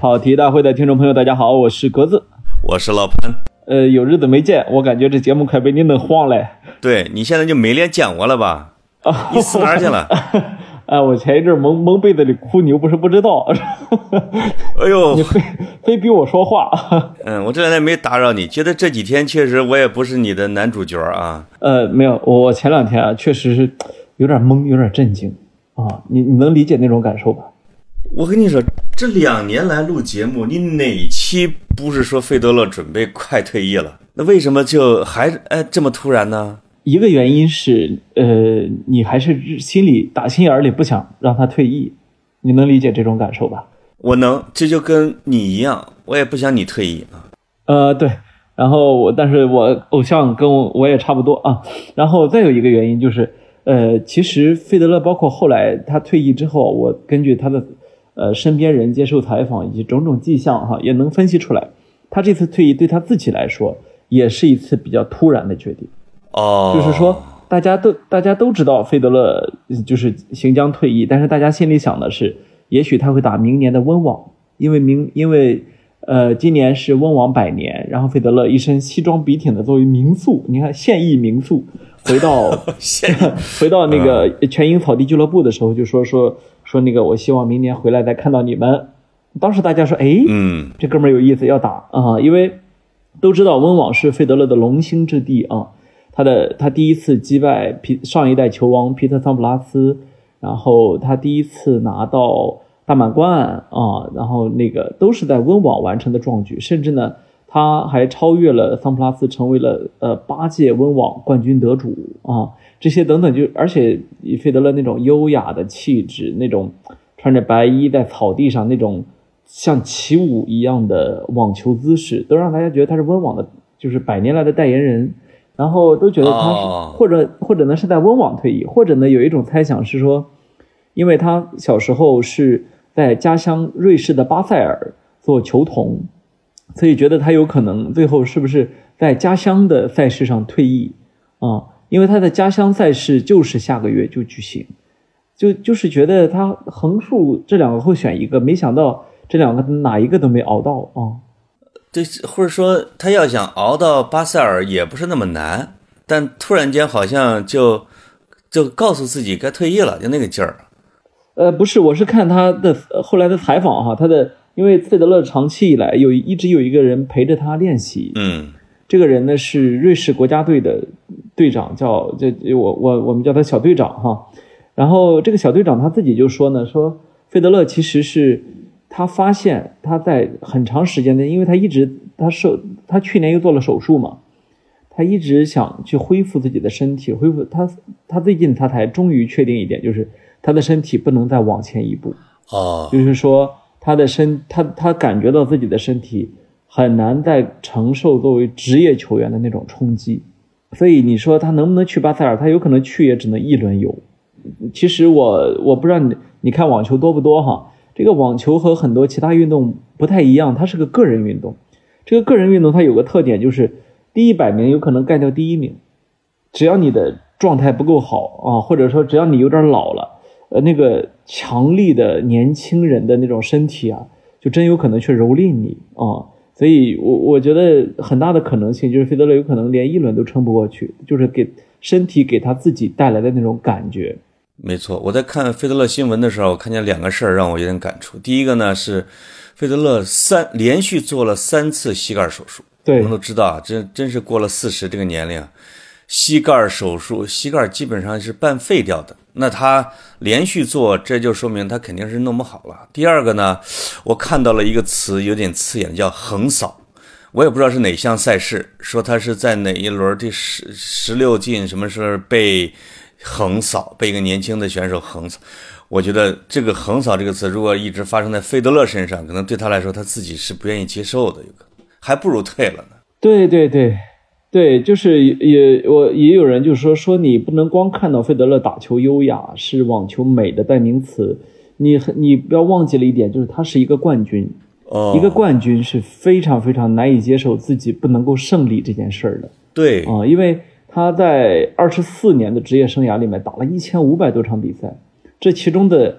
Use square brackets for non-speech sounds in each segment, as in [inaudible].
跑题大会的听众朋友，大家好，我是格子，我是老潘。呃，有日子没见，我感觉这节目快被你弄黄了。对你现在就没脸见我了吧？啊，你死哪儿去了？啊，[laughs] 我前一阵蒙蒙被子里哭，你又不是不知道。[laughs] 哎呦，你非非逼我说话。嗯，我这两天没打扰你，觉得这几天确实我也不是你的男主角啊。呃，没有，我前两天啊，确实是有点懵，有点震惊啊。你你能理解那种感受吧？我跟你说，这两年来录节目，你哪期不是说费德勒准备快退役了？那为什么就还哎这么突然呢？一个原因是，呃，你还是心里打心眼里不想让他退役，你能理解这种感受吧？我能，这就跟你一样，我也不想你退役啊。呃，对，然后我，但是我偶像跟我我也差不多啊。然后再有一个原因就是，呃，其实费德勒包括后来他退役之后，我根据他的呃身边人接受采访以及种种迹象哈，也能分析出来，他这次退役对他自己来说也是一次比较突然的决定。哦，就是说，大家都大家都知道费德勒就是行将退役，但是大家心里想的是，也许他会打明年的温网，因为明因为呃今年是温网百年，然后费德勒一身西装笔挺的作为名宿，你看现役名宿回到 [laughs] [laughs] 回到那个全英草地俱乐部的时候，就说说说那个我希望明年回来再看到你们。当时大家说，哎，嗯，这哥们儿有意思，要打啊，因为都知道温网是费德勒的龙兴之地啊。他的他第一次击败皮上一代球王皮特桑普拉斯，然后他第一次拿到大满贯啊，然后那个都是在温网完成的壮举，甚至呢他还超越了桑普拉斯，成为了呃八届温网冠军得主啊，这些等等就而且以费德勒那种优雅的气质，那种穿着白衣在草地上那种像起舞一样的网球姿势，都让大家觉得他是温网的，就是百年来的代言人。然后都觉得他是，或者或者呢是在温网退役，或者呢有一种猜想是说，因为他小时候是在家乡瑞士的巴塞尔做球童，所以觉得他有可能最后是不是在家乡的赛事上退役啊？因为他的家乡赛事就是下个月就举行，就就是觉得他横竖这两个会选一个，没想到这两个哪一个都没熬到啊。对，或者说他要想熬到巴塞尔也不是那么难，但突然间好像就就告诉自己该退役了，就那个劲儿。呃，不是，我是看他的后来的采访哈，他的因为费德勒长期以来有一直有一个人陪着他练习，嗯，这个人呢是瑞士国家队的队长，叫这我我我们叫他小队长哈，然后这个小队长他自己就说呢，说费德勒其实是。他发现他在很长时间内，因为他一直他受他去年又做了手术嘛，他一直想去恢复自己的身体，恢复他他最近他才终于确定一点，就是他的身体不能再往前一步。哦，就是说他的身他他感觉到自己的身体很难再承受作为职业球员的那种冲击，所以你说他能不能去巴塞尔？他有可能去，也只能一轮游。其实我我不知道你你看网球多不多哈。这个网球和很多其他运动不太一样，它是个个人运动。这个个人运动它有个特点，就是第一百名有可能干掉第一名。只要你的状态不够好啊，或者说只要你有点老了，呃，那个强力的年轻人的那种身体啊，就真有可能去蹂躏你啊。所以，我我觉得很大的可能性就是费德勒有可能连一轮都撑不过去，就是给身体给他自己带来的那种感觉。没错，我在看费德勒新闻的时候，我看见两个事儿让我有点感触。第一个呢是，费德勒三连续做了三次膝盖手术。对，我们都知道啊，真真是过了四十这个年龄，膝盖手术，膝盖基本上是半废掉的。那他连续做，这就说明他肯定是弄不好了。第二个呢，我看到了一个词有点刺眼，叫横扫。我也不知道是哪项赛事，说他是在哪一轮第十十六进什么时候被。横扫被一个年轻的选手横扫，我觉得这个“横扫”这个词，如果一直发生在费德勒身上，可能对他来说他自己是不愿意接受的，还不如退了呢。对对对，对，就是也我也有人就说说你不能光看到费德勒打球优雅是网球美的代名词，你你不要忘记了一点，就是他是一个冠军，哦，一个冠军是非常非常难以接受自己不能够胜利这件事儿的。对啊，因为。他在二十四年的职业生涯里面打了一千五百多场比赛，这其中的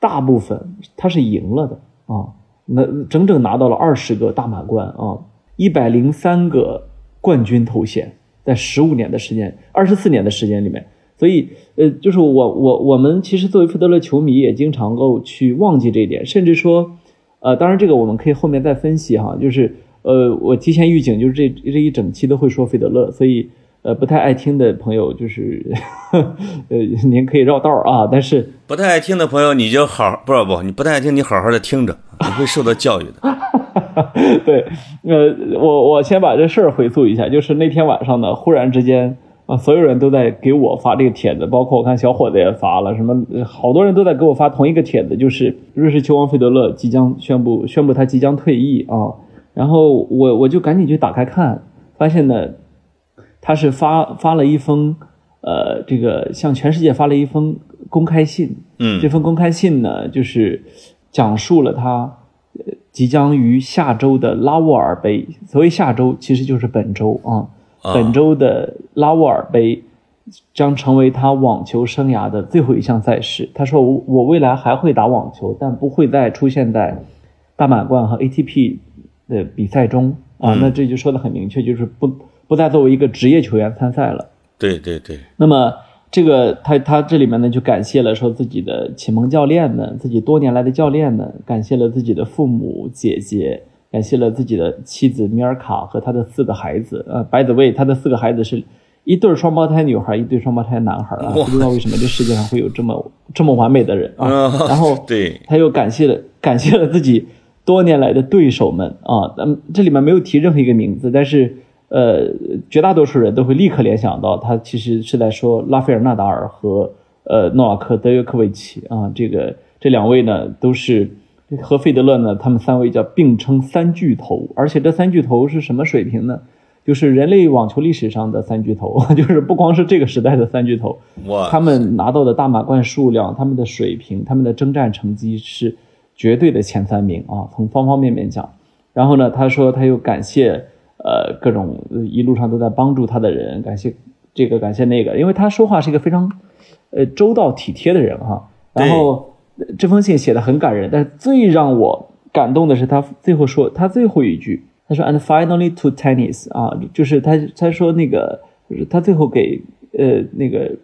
大部分他是赢了的啊，那整整拿到了二十个大满贯啊，一百零三个冠军头衔，在十五年的时间，二十四年的时间里面。所以，呃，就是我我我们其实作为费德勒球迷，也经常够去忘记这一点，甚至说，呃，当然这个我们可以后面再分析哈。就是，呃，我提前预警，就是这这一整期都会说费德勒，所以，呃，不太爱听的朋友，就是，[laughs] 呃，您可以绕道啊。但是不太爱听的朋友，你就好不不，你不太爱听，你好好的听着，你会受到教育的。[laughs] 对，呃，我我先把这事儿回溯一下，就是那天晚上呢，忽然之间。啊，所有人都在给我发这个帖子，包括我看小伙子也发了，什么好多人都在给我发同一个帖子，就是瑞士球王费德勒即将宣布宣布他即将退役啊。然后我我就赶紧去打开看，发现呢，他是发发了一封呃，这个向全世界发了一封公开信。嗯，这封公开信呢，就是讲述了他即将于下周的拉沃尔杯，所谓下周其实就是本周啊。本周的拉沃尔杯将成为他网球生涯的最后一项赛事。他说：“我我未来还会打网球，但不会再出现在大满贯和 ATP 的比赛中啊。”那这就说的很明确，就是不不再作为一个职业球员参赛了。对对对。那么这个他他这里面呢，就感谢了说自己的启蒙教练们，自己多年来的教练们，感谢了自己的父母姐姐。感谢了自己的妻子米尔卡和他的四个孩子。呃，by the way，他的四个孩子是一对双胞胎女孩，一对双胞胎男孩啊。不知道为什么这世界上会有这么这么完美的人啊。[laughs] 然后，对，他又感谢了感谢了自己多年来的对手们啊。嗯，这里面没有提任何一个名字，但是呃，绝大多数人都会立刻联想到他其实是在说拉斐尔纳达尔和呃诺瓦克德约科维奇啊。这个这两位呢都是。和费德勒呢，他们三位叫并称三巨头，而且这三巨头是什么水平呢？就是人类网球历史上的三巨头，[laughs] 就是不光是这个时代的三巨头。他们拿到的大满贯数量、他们的水平、他们的征战成绩是绝对的前三名啊！从方方面面讲。然后呢，他说他又感谢呃各种一路上都在帮助他的人，感谢这个感谢那个，因为他说话是一个非常呃周到体贴的人哈。然后。这封信写的很感人，但是最让我感动的是他最后说他最后一句，他说 “and finally to tennis” 啊，就是他他说那个就是他最后给呃那个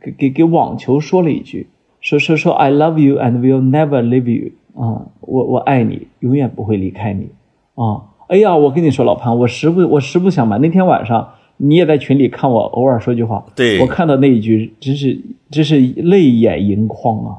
给给给网球说了一句，说说说 “I love you and will never leave you” 啊，我我爱你，永远不会离开你啊！哎呀，我跟你说，老潘，我实不我实不相瞒那天晚上你也在群里看我偶尔说句话，对我看到那一句，真是真是泪眼盈眶啊！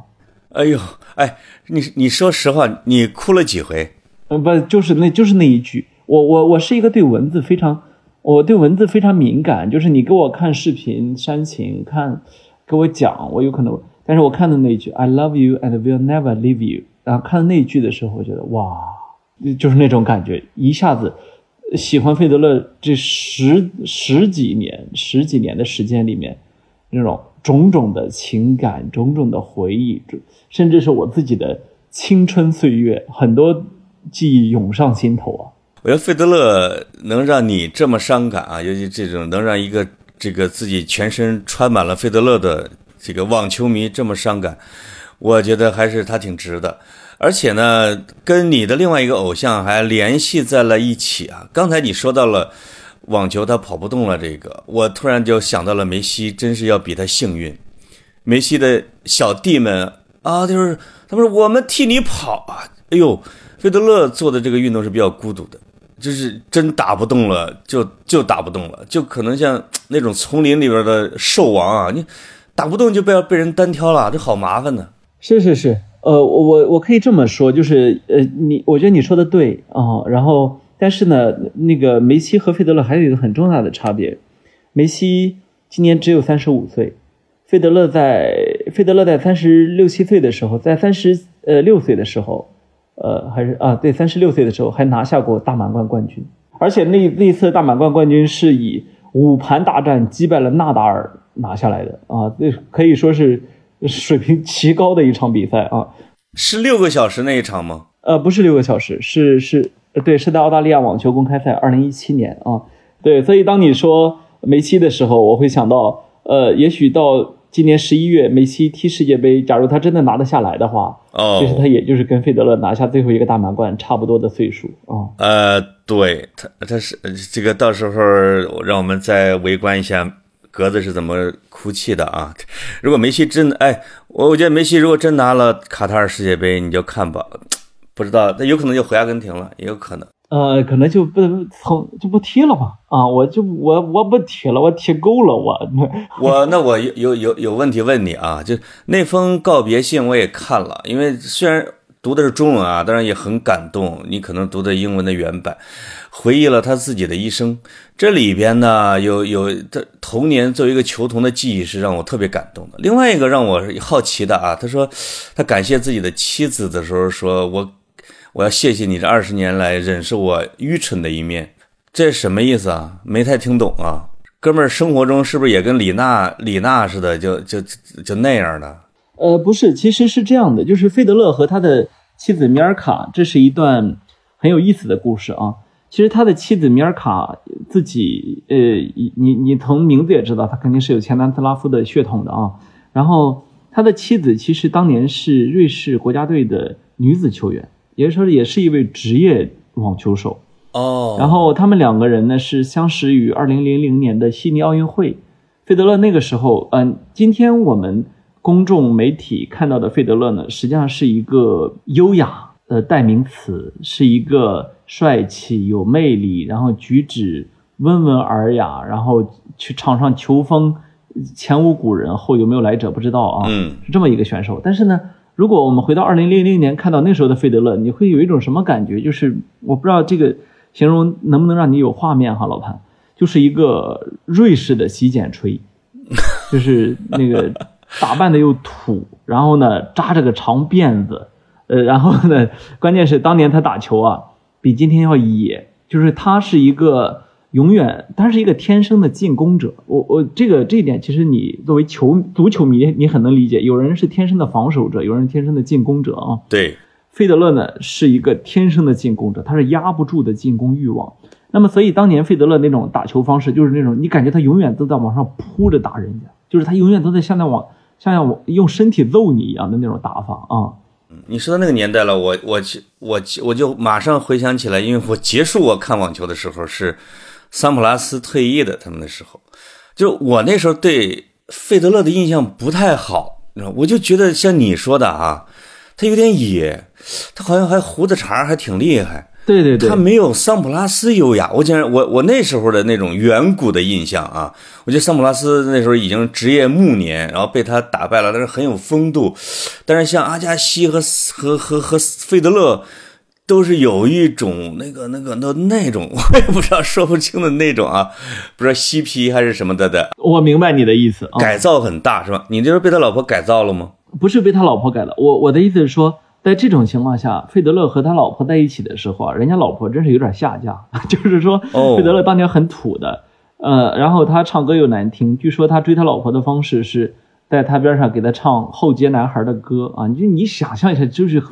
哎呦，哎，你你说实话，你哭了几回？嗯，不，就是那，就是那一句。我我我是一个对文字非常，我对文字非常敏感。就是你给我看视频煽情，看给我讲，我有可能。但是我看的那一句 “I love you and will never leave you”，然后看到那一句的时候，我觉得哇，就是那种感觉，一下子喜欢费德勒这十十几年、十几年的时间里面那种。种种的情感，种种的回忆，甚至是我自己的青春岁月，很多记忆涌上心头啊！我觉得费德勒能让你这么伤感啊，尤其这种能让一个这个自己全身穿满了费德勒的这个网球迷这么伤感，我觉得还是他挺值的。而且呢，跟你的另外一个偶像还联系在了一起啊！刚才你说到了。网球他跑不动了，这个我突然就想到了梅西，真是要比他幸运。梅西的小弟们啊，就是他们说我们替你跑啊。哎呦，费德勒做的这个运动是比较孤独的，就是真打不动了，就就打不动了，就可能像那种丛林里边的兽王啊，你打不动就被被人单挑了，这好麻烦呢。是是是，呃，我我我可以这么说，就是呃，你我觉得你说的对啊，然后。但是呢，那个梅西和费德勒还有一个很重大的差别，梅西今年只有三十五岁，费德勒在费德勒在三十六七岁的时候，在三十呃六岁的时候，呃还是啊对三十六岁的时候还拿下过大满贯冠军，而且那那次大满贯冠军是以五盘大战击败了纳达尔拿下来的啊，这可以说是水平极高的一场比赛啊，是六个小时那一场吗？呃，不是六个小时，是是。对，是在澳大利亚网球公开赛，二零一七年啊。对，所以当你说梅西的时候，我会想到，呃，也许到今年十一月梅西踢世界杯，假如他真的拿得下来的话，哦，其实他也就是跟费德勒拿下最后一个大满贯差不多的岁数啊。呃，对他他是这个到时候让我们再围观一下格子是怎么哭泣的啊。如果梅西真哎，我我觉得梅西如果真拿了卡塔尔世界杯，你就看吧，不知道他有可能就回阿根廷了，也有可能。呃，可能就不从就不踢了吧？啊，我就我我不踢了，我踢够了，我我那我有有有有问题问你啊，就那封告别信我也看了，因为虽然读的是中文啊，当然也很感动。你可能读的英文的原版，回忆了他自己的一生。这里边呢有有他童年作为一个球童的记忆是让我特别感动的。另外一个让我好奇的啊，他说他感谢自己的妻子的时候说，我。我要谢谢你这二十年来忍受我愚蠢的一面，这什么意思啊？没太听懂啊，哥们儿，生活中是不是也跟李娜李娜似的，就就就那样的？呃，不是，其实是这样的，就是费德勒和他的妻子米尔卡，这是一段很有意思的故事啊。其实他的妻子米尔卡自己，呃，你你从名字也知道，他肯定是有前南斯拉夫的血统的啊。然后他的妻子其实当年是瑞士国家队的女子球员。也就是说，也是一位职业网球手哦。然后他们两个人呢是相识于二零零零年的悉尼奥运会。费德勒那个时候，嗯，今天我们公众媒体看到的费德勒呢，实际上是一个优雅的代名词，是一个帅气、有魅力，然后举止温文尔雅，然后去场上球风前无古人后有没有来者不知道啊，嗯，是这么一个选手。但是呢。如果我们回到二零零零年，看到那时候的费德勒，你会有一种什么感觉？就是我不知道这个形容能不能让你有画面哈，老潘，就是一个瑞士的洗剪吹，[laughs] 就是那个打扮的又土，然后呢扎着个长辫子，呃，然后呢，[laughs] 关键是当年他打球啊，比今天要野，就是他是一个。永远，他是一个天生的进攻者。我我这个这一点，其实你作为球足球迷，你很能理解。有人是天生的防守者，有人天生的进攻者啊。对，费德勒呢是一个天生的进攻者，他是压不住的进攻欲望。那么，所以当年费德勒那种打球方式，就是那种你感觉他永远都在往上扑着打人家，就是他永远都在向那往像要用身体揍你一样的那种打法啊。你说到那个年代了，我我我我就马上回想起来，因为我结束我看网球的时候是。桑普拉斯退役的他们的时候，就我那时候对费德勒的印象不太好，我就觉得像你说的啊，他有点野，他好像还胡子茬还挺厉害。对对对，他没有桑普拉斯优雅。我竟然我我那时候的那种远古的印象啊，我觉得桑普拉斯那时候已经职业暮年，然后被他打败了，但是很有风度。但是像阿加西和和和和费德勒。都是有一种那个那个那那种，[laughs] 我也不知道说不清的那种啊，不知道嬉皮还是什么的的。我明白你的意思，改造很大是吧？你这是被他老婆改造了吗？不是被他老婆改了。我我的意思是说，在这种情况下，费德勒和他老婆在一起的时候啊，人家老婆真是有点下嫁。[laughs] 就是说，费德勒当年很土的，呃，然后他唱歌又难听，据说他追他老婆的方式是。在他边上给他唱后街男孩的歌啊，你就你想象一下，就是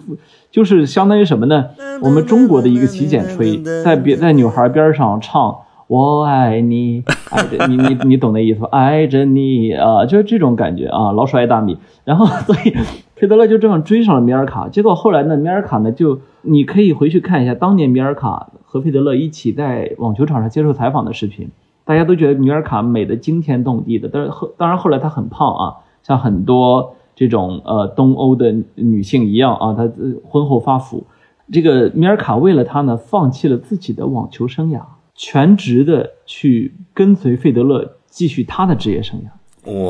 就是相当于什么呢？我们中国的一个洗剪吹，在别在女孩边上唱我爱你，爱着你，你你懂那意思吧？爱着你啊，就是这种感觉啊，老鼠爱大米。然后所以费德勒就这么追上了米尔卡，结果后来呢，米尔卡呢就你可以回去看一下当年米尔卡和费德勒一起在网球场上接受采访的视频，大家都觉得米尔卡美的惊天动地的，但是后当然后来她很胖啊。像很多这种呃东欧的女性一样啊，她婚后发福。这个米尔卡为了他呢，放弃了自己的网球生涯，全职的去跟随费德勒继续他的职业生涯。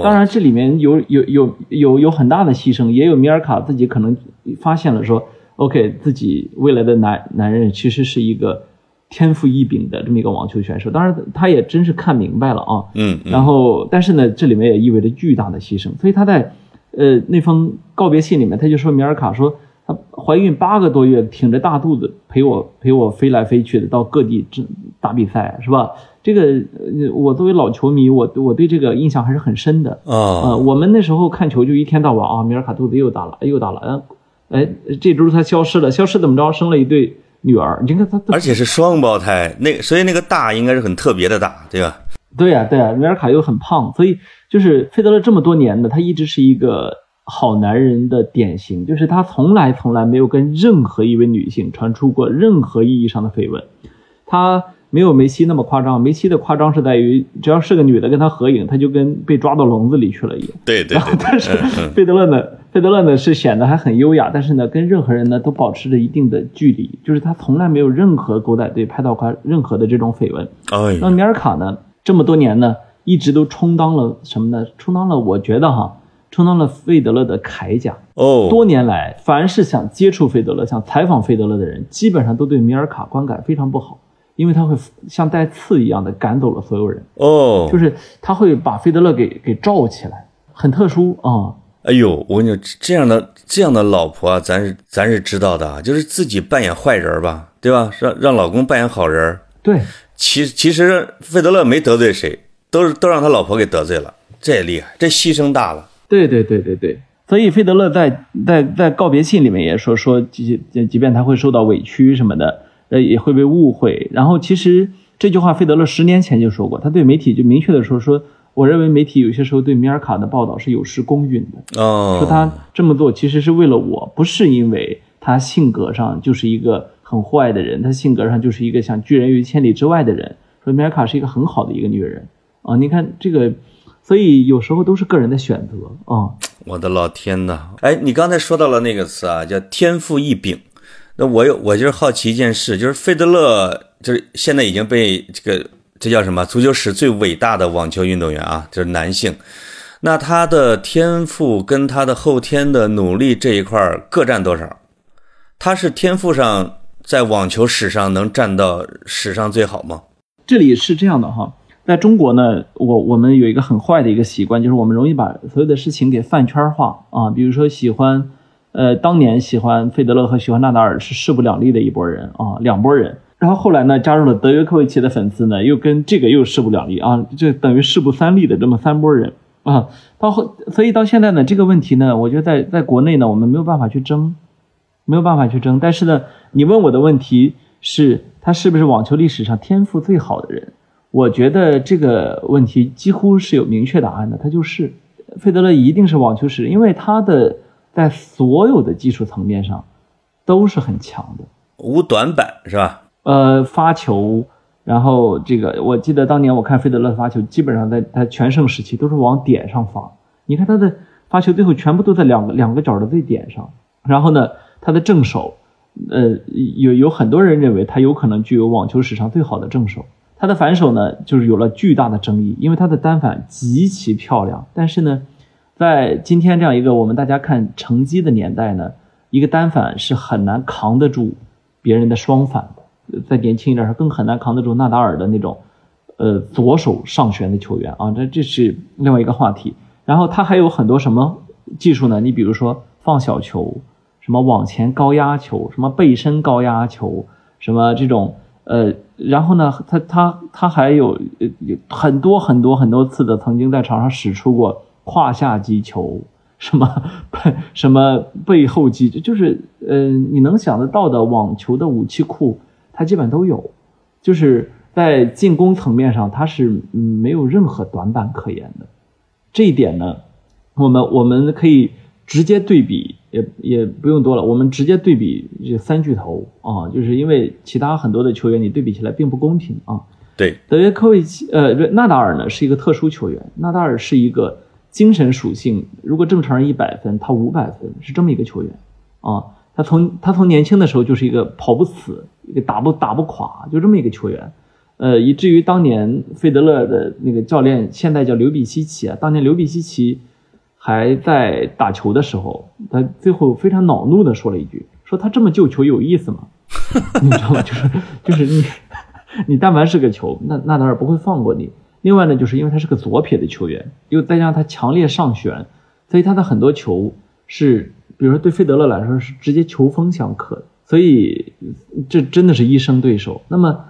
当然这里面有有有有有很大的牺牲，也有米尔卡自己可能发现了说，OK，自己未来的男男人其实是一个。天赋异禀的这么一个网球选手，当然他也真是看明白了啊。嗯。然后，但是呢，这里面也意味着巨大的牺牲。所以他在，呃，那封告别信里面，他就说米尔卡说，她怀孕八个多月，挺着大肚子陪我陪我飞来飞去的到各地打比赛，是吧？这个我作为老球迷，我我对这个印象还是很深的啊。我们那时候看球就一天到晚啊，米尔卡肚子又大了，又大了。哎，这周他消失了，消失怎么着？生了一对。女儿，你看她，而且是双胞胎，那所以那个大应该是很特别的大，对吧？对呀、对呀、米尔卡又很胖，所以就是费德勒这么多年呢，他一直是一个好男人的典型，就是他从来从来没有跟任何一位女性传出过任何意义上的绯闻，他没有梅西那么夸张，梅西的夸张是在于只要是个女的跟他合影，他就跟被抓到笼子里去了一样。对对对但是费德勒呢，费德勒呢是显得还很优雅，但是呢，跟任何人呢都保持着一定的距离，就是他从来没有任何狗仔队拍到过任何的这种绯闻。哎那米尔卡呢，这么多年呢，一直都充当了什么呢？充当了，我觉得哈，充当了费德勒的铠甲。哦，多年来，凡是想接触费德勒、想采访费德勒的人，基本上都对米尔卡观感非常不好，因为他会像带刺一样的赶走了所有人，哦，就是他会把费德勒给给罩起来，很特殊啊、哎呦，我跟你说，这样的这样的老婆啊，咱是咱是知道的啊，就是自己扮演坏人吧，对吧？让让老公扮演好人。对，其其实费德勒没得罪谁，都是都让他老婆给得罪了，这也厉害，这牺牲大了。对对对对对，所以费德勒在在在告别信里面也说说，即即便他会受到委屈什么的，呃，也会被误会。然后其实这句话费德勒十年前就说过，他对媒体就明确的说说，我认为媒体有些时候对米尔卡的报道是有失公允的，哦，说他这么做其实是为了我，不是因为他性格上就是一个很坏的人，他性格上就是一个想拒人于千里之外的人。说米尔卡是一个很好的一个女人啊，你看这个，所以有时候都是个人的选择啊。我的老天呐！哎，你刚才说到了那个词啊，叫天赋异禀。那我有，我就是好奇一件事，就是费德勒，就是现在已经被这个这叫什么？足球史最伟大的网球运动员啊，就是男性。那他的天赋跟他的后天的努力这一块儿各占多少？他是天赋上在网球史上能占到史上最好吗？这里是这样的哈，在中国呢，我我们有一个很坏的一个习惯，就是我们容易把所有的事情给饭圈化啊。比如说喜欢，呃，当年喜欢费德勒和喜欢纳达尔是势不两立的一拨人啊，两拨人。然后后来呢，加入了德约科维奇的粉丝呢，又跟这个又势不两立啊，这等于势不三立的这么三拨人啊。到后，所以到现在呢，这个问题呢，我觉得在在国内呢，我们没有办法去争，没有办法去争。但是呢，你问我的问题是，他是不是网球历史上天赋最好的人？我觉得这个问题几乎是有明确答案的，他就是费德勒一定是网球史，因为他的在所有的技术层面上都是很强的。无短板是吧？呃，发球，然后这个我记得当年我看费德勒发球，基本上在他全盛时期都是往点上发。你看他的发球最后全部都在两个两个角的最点上。然后呢，他的正手，呃，有有很多人认为他有可能具有网球史上最好的正手。他的反手呢，就是有了巨大的争议，因为他的单反极其漂亮。但是呢，在今天这样一个我们大家看成绩的年代呢，一个单反是很难扛得住别人的双反的。再年轻一点，更很难扛得住纳达尔的那种，呃，左手上旋的球员啊，这这是另外一个话题。然后他还有很多什么技术呢？你比如说放小球，什么往前高压球，什么背身高压球，什么这种呃，然后呢，他他他还有呃很多很多很多次的曾经在场上使出过胯下击球，什么什么背后击，就是呃你能想得到的网球的武器库。他基本都有，就是在进攻层面上，他是没有任何短板可言的。这一点呢，我们我们可以直接对比，也也不用多了，我们直接对比这三巨头啊，就是因为其他很多的球员你对比起来并不公平啊。对，德约科维奇，呃，纳达尔呢是一个特殊球员，纳达尔是一个精神属性，如果正常人一百分，他五百分，是这么一个球员啊。他从他从年轻的时候就是一个跑不死，一个打不打不垮，就这么一个球员，呃，以至于当年费德勒的那个教练，现在叫刘比西奇啊，当年刘比西奇还在打球的时候，他最后非常恼怒的说了一句，说他这么救球有意思吗？[laughs] 你知道吗？就是就是你你但凡是个球，那纳达尔不会放过你。另外呢，就是因为他是个左撇的球员，又再加上他强烈上旋，所以他的很多球是。比如说，对费德勒来说是直接球风相克，所以这真的是一生对手。那么，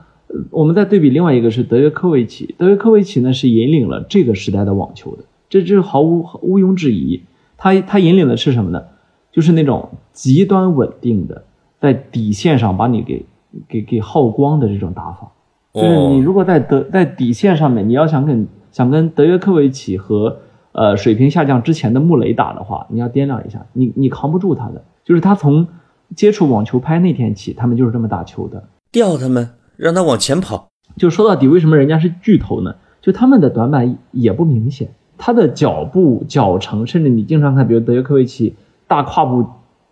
我们再对比另外一个是德约科维奇，德约科维奇呢是引领了这个时代的网球的，这这毫无毋庸置疑。他他引领的是什么呢？就是那种极端稳定的，在底线上把你给给给耗光的这种打法就是你如果在德在底线上面，你要想跟想跟德约科维奇和呃水平下降之前的穆雷打的话，你要掂量一下，你你扛不住他的。就是他从接触网球拍那天起，他们就是这么打球的，吊他们，让他往前跑。就说到底，为什么人家是巨头呢？就他们的短板也不明显，他的脚步、脚程，甚至你经常看，比如德约科维奇大跨步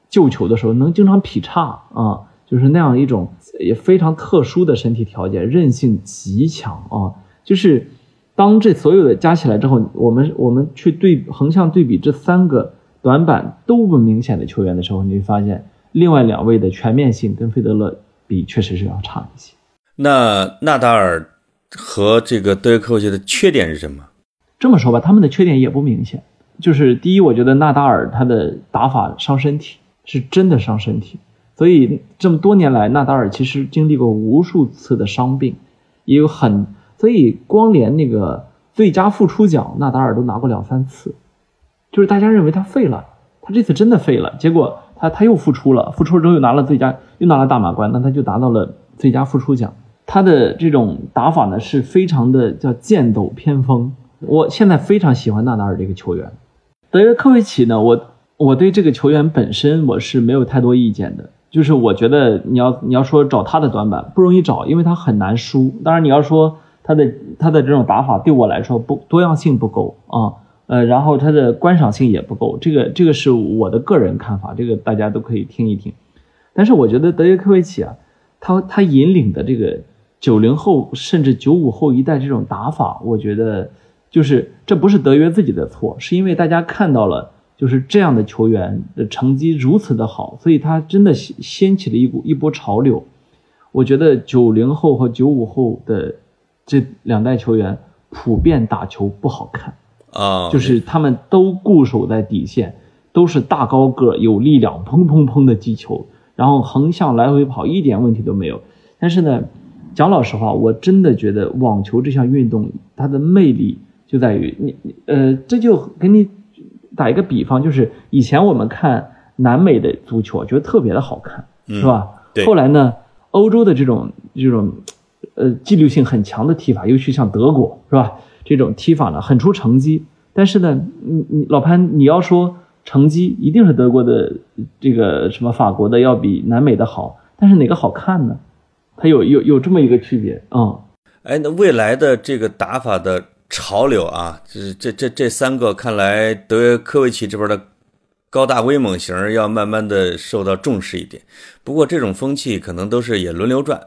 救球的时候，能经常劈叉啊，就是那样一种也非常特殊的身体条件，韧性极强啊。就是当这所有的加起来之后，我们我们去对横向对比这三个短板都不明显的球员的时候，你会发现另外两位的全面性跟费德勒比，确实是要差一些。那纳达尔和这个德约科维奇的缺点是什么？这么说吧，他们的缺点也不明显。就是第一，我觉得纳达尔他的打法伤身体，是真的伤身体。所以这么多年来，纳达尔其实经历过无数次的伤病，也有很，所以光连那个最佳复出奖，纳达尔都拿过两三次。就是大家认为他废了，他这次真的废了。结果他他又复出了，复出之后又拿了最佳，又拿了大满贯，那他就拿到了最佳复出奖。他的这种打法呢，是非常的叫剑走偏锋。我现在非常喜欢纳达尔这个球员，德约科维奇呢，我我对这个球员本身我是没有太多意见的。就是我觉得你要你要说找他的短板不容易找，因为他很难输。当然你要说他的他的这种打法对我来说不多样性不够啊，呃，然后他的观赏性也不够。这个这个是我的个人看法，这个大家都可以听一听。但是我觉得德约科维奇啊，他他引领的这个。九零后甚至九五后一代这种打法，我觉得就是这不是德约自己的错，是因为大家看到了就是这样的球员的成绩如此的好，所以他真的掀掀起了一股一波潮流。我觉得九零后和九五后的这两代球员普遍打球不好看啊，就是他们都固守在底线，都是大高个有力量，砰砰砰的击球，然后横向来回跑一点问题都没有。但是呢。讲老实话，我真的觉得网球这项运动它的魅力就在于你，呃，这就给你打一个比方，就是以前我们看南美的足球，觉得特别的好看，是吧？对。后来呢，欧洲的这种这种呃纪律性很强的踢法，尤其像德国，是吧？这种踢法呢很出成绩。但是呢，你你老潘，你要说成绩一定是德国的这个什么法国的要比南美的好，但是哪个好看呢？它有有有这么一个区别啊，哎，那未来的这个打法的潮流啊，就是这这这三个，看来德约科维奇这边的高大威猛型要慢慢的受到重视一点。不过这种风气可能都是也轮流转，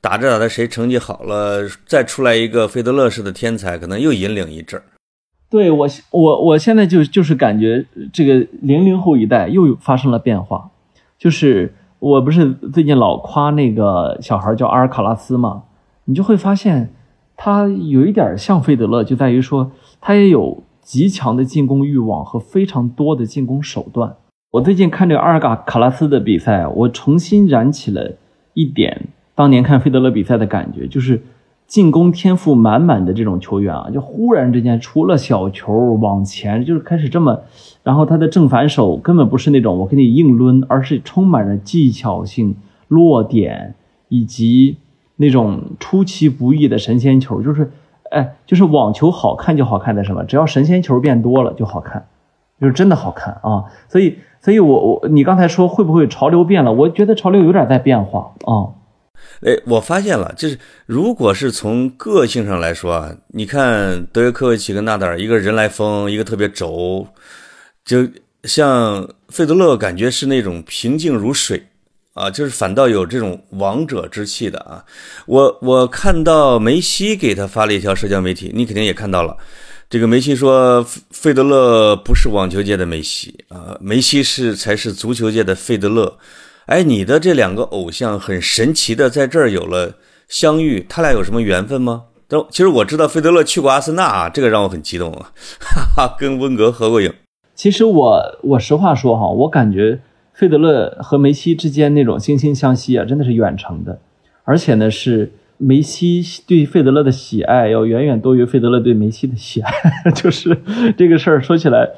打着打着谁成绩好了，再出来一个费德勒式的天才，可能又引领一阵儿。对我我我现在就就是感觉这个零零后一代又发生了变化，就是。我不是最近老夸那个小孩叫阿尔卡拉斯吗？你就会发现，他有一点像费德勒，就在于说他也有极强的进攻欲望和非常多的进攻手段。我最近看这个阿尔卡卡拉斯的比赛，我重新燃起了一点当年看费德勒比赛的感觉，就是进攻天赋满满的这种球员啊，就忽然之间除了小球往前，就是开始这么。然后他的正反手根本不是那种我给你硬抡，而是充满了技巧性落点以及那种出其不意的神仙球，就是，哎，就是网球好看就好看在什么？只要神仙球变多了就好看，就是真的好看啊！所以，所以我我你刚才说会不会潮流变了？我觉得潮流有点在变化啊。哎，我发现了，就是如果是从个性上来说啊，你看德约科维奇跟纳达尔，一个人来疯，一个特别轴。就像费德勒，感觉是那种平静如水啊，就是反倒有这种王者之气的啊。我我看到梅西给他发了一条社交媒体，你肯定也看到了。这个梅西说，费德勒不是网球界的梅西啊，梅西是才是足球界的费德勒。哎，你的这两个偶像很神奇的在这儿有了相遇，他俩有什么缘分吗？都其实我知道费德勒去过阿森纳啊，这个让我很激动啊，[laughs] 哈哈，跟温格合过影。其实我我实话说哈，我感觉费德勒和梅西之间那种惺惺相惜啊，真的是远程的，而且呢是梅西对费德勒的喜爱要远远多于费德勒对梅西的喜爱，[laughs] 就是这个事儿说起来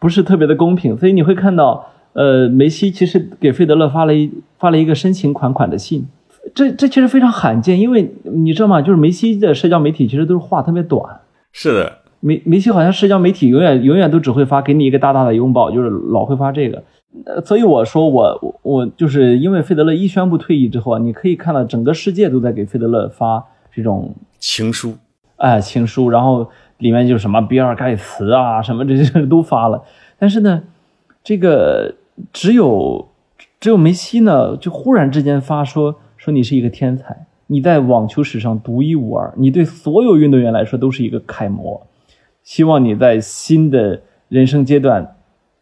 不是特别的公平。所以你会看到，呃，梅西其实给费德勒发了一发了一个深情款款的信，这这其实非常罕见，因为你知道吗？就是梅西的社交媒体其实都是话特别短。是的，梅梅西好像社交媒体永远永远都只会发给你一个大大的拥抱，就是老会发这个。呃，所以我说我我就是因为费德勒一宣布退役之后啊，你可以看到整个世界都在给费德勒发这种情书，哎，情书，然后里面就什么比尔盖茨啊什么这些都发了，但是呢，这个只有只有梅西呢，就忽然之间发说说你是一个天才，你在网球史上独一无二，你对所有运动员来说都是一个楷模，希望你在新的人生阶段。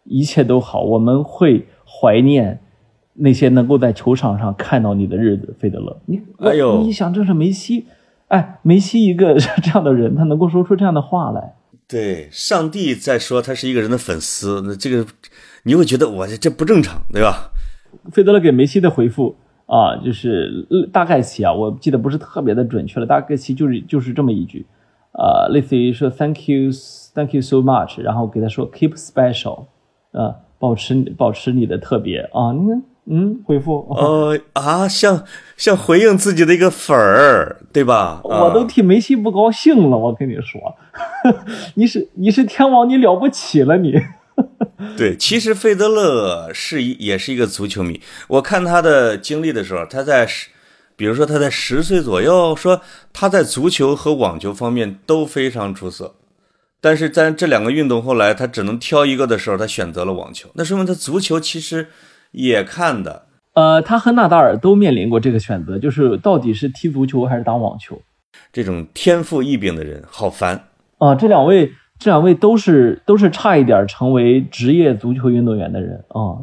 一切都好，我们会怀念那些能够在球场上看到你的日子，费德勒。你哎呦，你想这是梅西，哎，梅西一个这样的人，他能够说出这样的话来。对，上帝在说他是一个人的粉丝，那这个你会觉得我这不正常，对吧？费德勒给梅西的回复啊，就是大概其啊，我记得不是特别的准确了，大概其就是就是这么一句，呃，类似于说 Thank you，Thank you so much，然后给他说 Keep special。呃，保持保持你的特别啊！你看，嗯，回复呃啊，像像回应自己的一个粉儿，对吧？我都替梅西不高兴了，我跟你说，[laughs] 你是你是天王，你了不起了你。对，其实费德勒是一也是一个足球迷。我看他的经历的时候，他在十，比如说他在十岁左右，说他在足球和网球方面都非常出色。但是在这两个运动后来，他只能挑一个的时候，他选择了网球。那说明他足球其实也看的。呃，他和纳达尔都面临过这个选择，就是到底是踢足球还是打网球。这种天赋异禀的人好烦啊！这两位，这两位都是都是差一点成为职业足球运动员的人啊！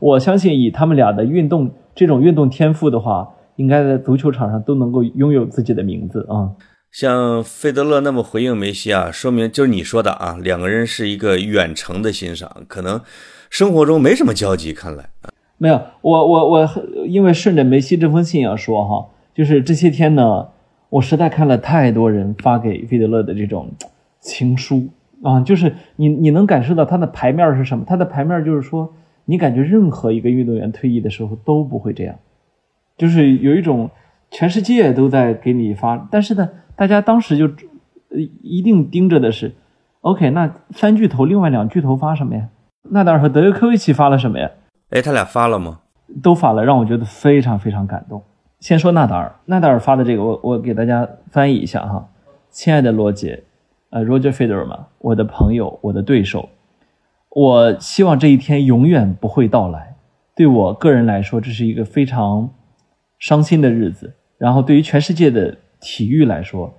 我相信以他们俩的运动这种运动天赋的话，应该在足球场上都能够拥有自己的名字啊。像费德勒那么回应梅西啊，说明就是你说的啊，两个人是一个远程的欣赏，可能生活中没什么交集。看来没有，我我我，因为顺着梅西这封信要说哈，就是这些天呢，我实在看了太多人发给费德勒的这种情书啊，就是你你能感受到他的牌面是什么？他的牌面就是说，你感觉任何一个运动员退役的时候都不会这样，就是有一种全世界都在给你发，但是呢。大家当时就，呃，一定盯着的是，OK，那三巨头，另外两巨头发什么呀？纳达尔和德约科维奇发了什么呀？哎，他俩发了吗？都发了，让我觉得非常非常感动。先说纳达尔，纳达尔发的这个，我我给大家翻译一下哈。亲爱的罗杰，呃，Roger Federer 嘛，我的朋友，我的对手，我希望这一天永远不会到来。对我个人来说，这是一个非常伤心的日子。然后对于全世界的。体育来说，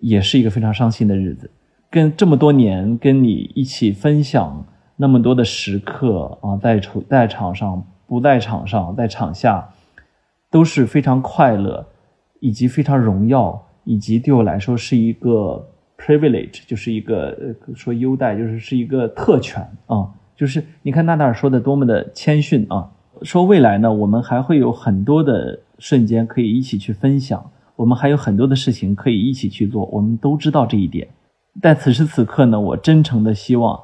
也是一个非常伤心的日子。跟这么多年跟你一起分享那么多的时刻啊，在场在场上不在场上，在场下都是非常快乐，以及非常荣耀，以及对我来说是一个 privilege，就是一个说优待，就是是一个特权啊。就是你看纳达尔说的多么的谦逊啊，说未来呢，我们还会有很多的瞬间可以一起去分享。我们还有很多的事情可以一起去做，我们都知道这一点。但此时此刻呢，我真诚的希望，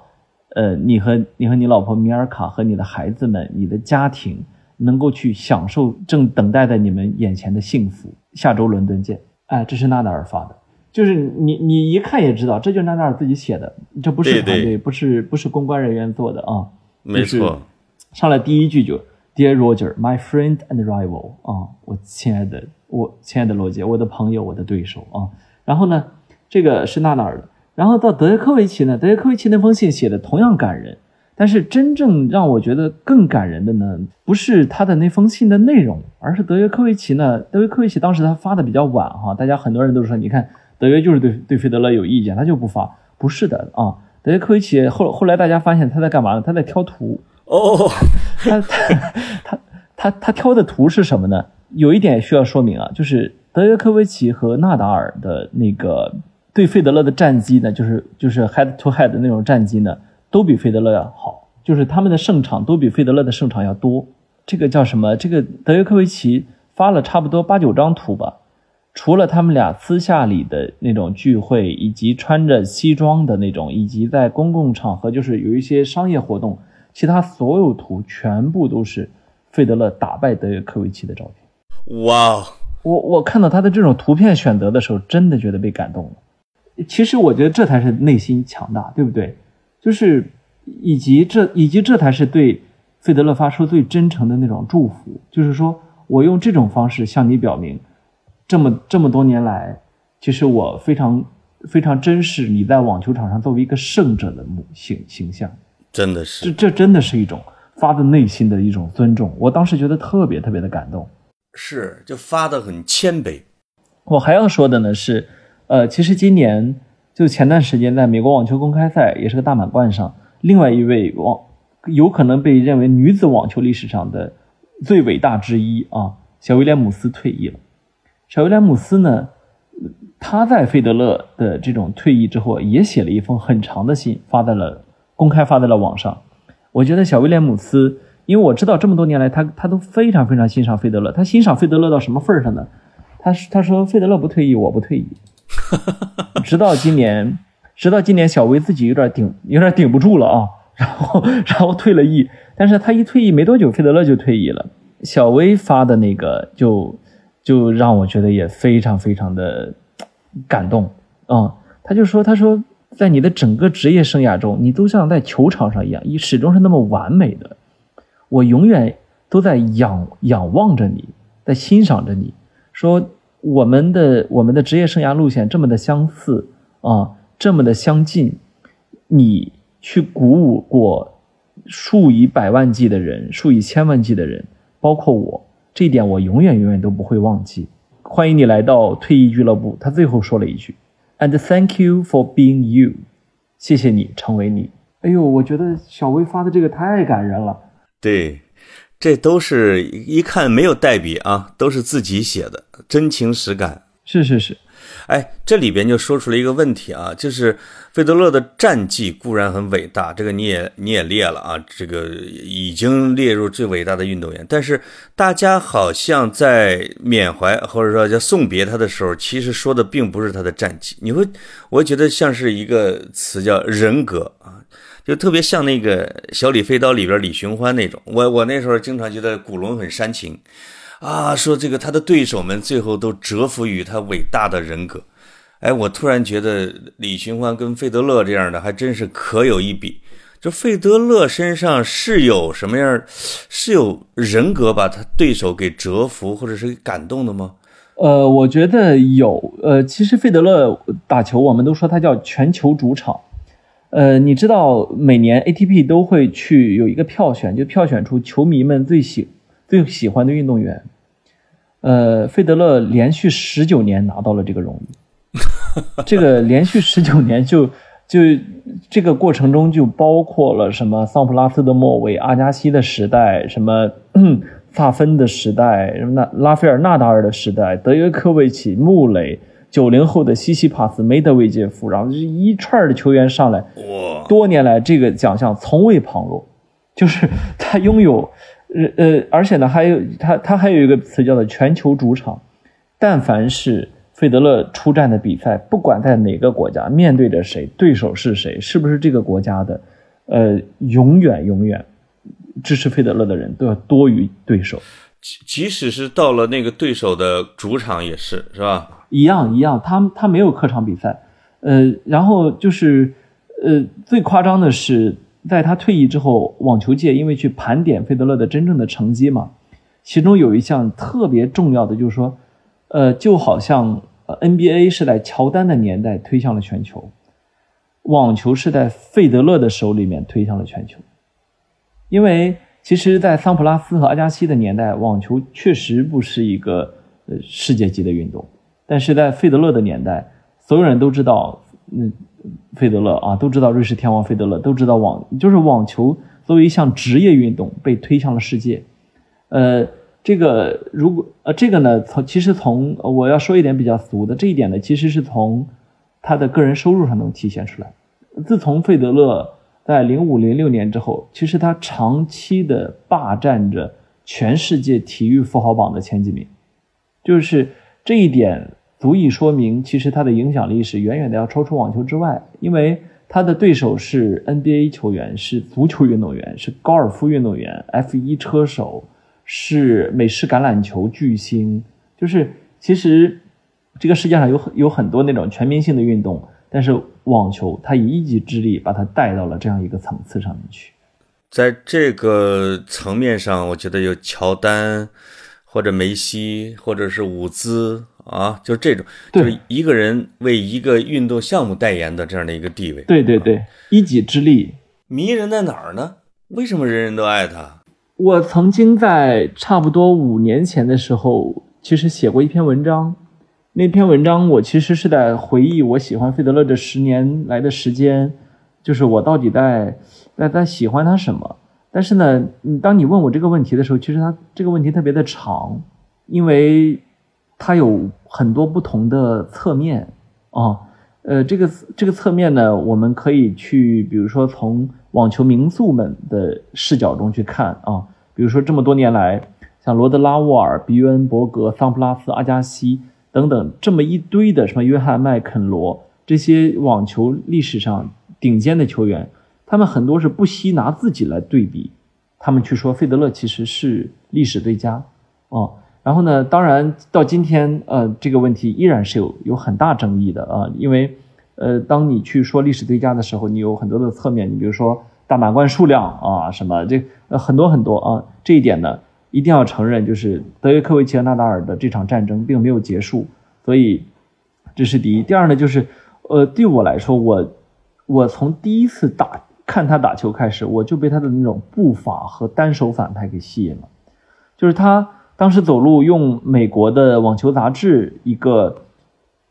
呃，你和你和你老婆米尔卡和你的孩子们、你的家庭能够去享受正等待在你们眼前的幸福。下周伦敦见。哎，这是纳达尔发的，就是你你一看也知道，这就是纳达尔自己写的，这不是团队，不是不是公关人员做的啊。没错。上来第一句就 Dear Roger, my friend and rival 啊，我亲爱的。我亲爱的罗杰，我的朋友，我的对手啊。然后呢，这个是纳达尔的。然后到德约科维奇呢，德约科维奇那封信写的同样感人，但是真正让我觉得更感人的呢，不是他的那封信的内容，而是德约科维奇呢。德约科维奇当时他发的比较晚哈，大家很多人都说，你看德约就是对对费德勒有意见，他就不发。不是的啊，德约科维奇后后来大家发现他在干嘛呢？他在挑图哦，他他他他他挑的图是什么呢？有一点需要说明啊，就是德约科维奇和纳达尔的那个对费德勒的战绩呢，就是就是 head to head 的那种战绩呢，都比费德勒要好，就是他们的胜场都比费德勒的胜场要多。这个叫什么？这个德约科维奇发了差不多八九张图吧，除了他们俩私下里的那种聚会，以及穿着西装的那种，以及在公共场合就是有一些商业活动，其他所有图全部都是费德勒打败德约科维奇的照片。哇，我我看到他的这种图片选择的时候，真的觉得被感动了。其实我觉得这才是内心强大，对不对？就是以及这以及这才是对费德勒发出最真诚的那种祝福，就是说我用这种方式向你表明，这么这么多年来，其实我非常非常珍视你在网球场上作为一个胜者的形形象。真的是这是，这真的是一种发自内心的一种尊重，我当时觉得特别特别的感动。是就发的很谦卑。我还要说的呢是，呃，其实今年就前段时间在美国网球公开赛也是个大满贯上，另外一位网有可能被认为女子网球历史上的最伟大之一啊，小威廉姆斯退役了。小威廉姆斯呢，他在费德勒的这种退役之后，也写了一封很长的信，发在了公开发在了网上。我觉得小威廉姆斯，因为我知道这么多年来，他他都非常非常欣赏费德勒。他欣赏费德勒到什么份儿上呢？他他说费德勒不退役，我不退役。直到今年，直到今年，小威自己有点顶有点顶不住了啊，然后然后退了役。但是他一退役没多久，费德勒就退役了。小威发的那个就就让我觉得也非常非常的感动啊、他就说他说在你的整个职业生涯中，你都像在球场上一样，你始终是那么完美的。我永远都在仰仰望着你，在欣赏着你。说我们的我们的职业生涯路线这么的相似啊，这么的相近，你去鼓舞过数以百万计的人，数以千万计的人，包括我，这一点我永远永远都不会忘记。欢迎你来到退役俱乐部。他最后说了一句：“And thank you for being you。”谢谢你成为你。哎呦，我觉得小薇发的这个太感人了。对，这都是一看没有代笔啊，都是自己写的，真情实感。是是是，哎，这里边就说出了一个问题啊，就是费德勒的战绩固然很伟大，这个你也你也列了啊，这个已经列入最伟大的运动员，但是大家好像在缅怀或者说叫送别他的时候，其实说的并不是他的战绩，你会我觉得像是一个词叫人格啊。就特别像那个《小李飞刀》里边李寻欢那种，我我那时候经常觉得古龙很煽情，啊，说这个他的对手们最后都折服于他伟大的人格。哎，我突然觉得李寻欢跟费德勒这样的还真是可有一比。就费德勒身上是有什么样，是有人格把他对手给折服或者是感动的吗？呃，我觉得有。呃，其实费德勒打球，我们都说他叫全球主场。呃，你知道每年 ATP 都会去有一个票选，就票选出球迷们最喜最喜欢的运动员。呃，费德勒连续十九年拿到了这个荣誉，这个连续十九年就就这个过程中就包括了什么桑普拉斯的末尾、阿加西的时代、什么 [clears throat] 萨芬的时代、什么那拉斐尔纳达尔的时代、德约科维奇、穆雷。九零后的西西帕斯、梅德韦杰夫，然后就是一串的球员上来，哇，多年来这个奖项从未旁落，[laughs] 就是他拥有，呃呃，而且呢还有他他还有一个词叫做全球主场，但凡是费德勒出战的比赛，不管在哪个国家，面对着谁，对手是谁，是不是这个国家的，呃，永远永远支持费德勒的人都要多于对手。即即使是到了那个对手的主场也是，是吧？一样一样，他他没有客场比赛，呃，然后就是，呃，最夸张的是，在他退役之后，网球界因为去盘点费德勒的真正的成绩嘛，其中有一项特别重要的，就是说，呃，就好像 NBA 是在乔丹的年代推向了全球，网球是在费德勒的手里面推向了全球，因为其实，在桑普拉斯和阿加西的年代，网球确实不是一个呃世界级的运动。但是在费德勒的年代，所有人都知道，嗯，费德勒啊，都知道瑞士天王费德勒，都知道网就是网球作为一项职业运动被推向了世界。呃，这个如果呃这个呢，从其实从我要说一点比较俗的这一点呢，其实是从他的个人收入上能体现出来。自从费德勒在零五零六年之后，其实他长期的霸占着全世界体育富豪榜的前几名，就是。这一点足以说明，其实他的影响力是远远的要超出网球之外，因为他的对手是 NBA 球员，是足球运动员，是高尔夫运动员，F1 车手，是美式橄榄球巨星。就是其实这个世界上有很有很多那种全民性的运动，但是网球它以一己之力把它带到了这样一个层次上面去。在这个层面上，我觉得有乔丹，或者梅西，或者是伍兹啊，就这种，就是一个人为一个运动项目代言的这样的一个地位。对对对，一己之力迷人在哪儿呢？为什么人人都爱他？我曾经在差不多五年前的时候，其实写过一篇文章。那篇文章我其实是在回忆我喜欢费德勒这十年来的时间，就是我到底在在在喜欢他什么。但是呢，你当你问我这个问题的时候，其实他这个问题特别的长，因为它有很多不同的侧面啊。呃，这个这个侧面呢，我们可以去，比如说从网球名宿们的视角中去看啊，比如说这么多年来，像罗德拉沃尔、比约恩伯格、桑普拉斯、阿加西等等这么一堆的什么约翰麦肯罗这些网球历史上顶尖的球员，他们很多是不惜拿自己来对比，他们去说费德勒其实是历史最佳啊。然后呢，当然到今天，呃，这个问题依然是有有很大争议的啊，因为，呃，当你去说历史最佳的时候，你有很多的侧面，你比如说大满贯数量啊，什么这很多很多啊，这一点呢，一定要承认，就是德约科维奇和纳达尔的这场战争并没有结束，所以这是第一。第二呢，就是，呃，对我来说，我我从第一次打看他打球开始，我就被他的那种步伐和单手反拍给吸引了，就是他。当时走路用美国的网球杂志一个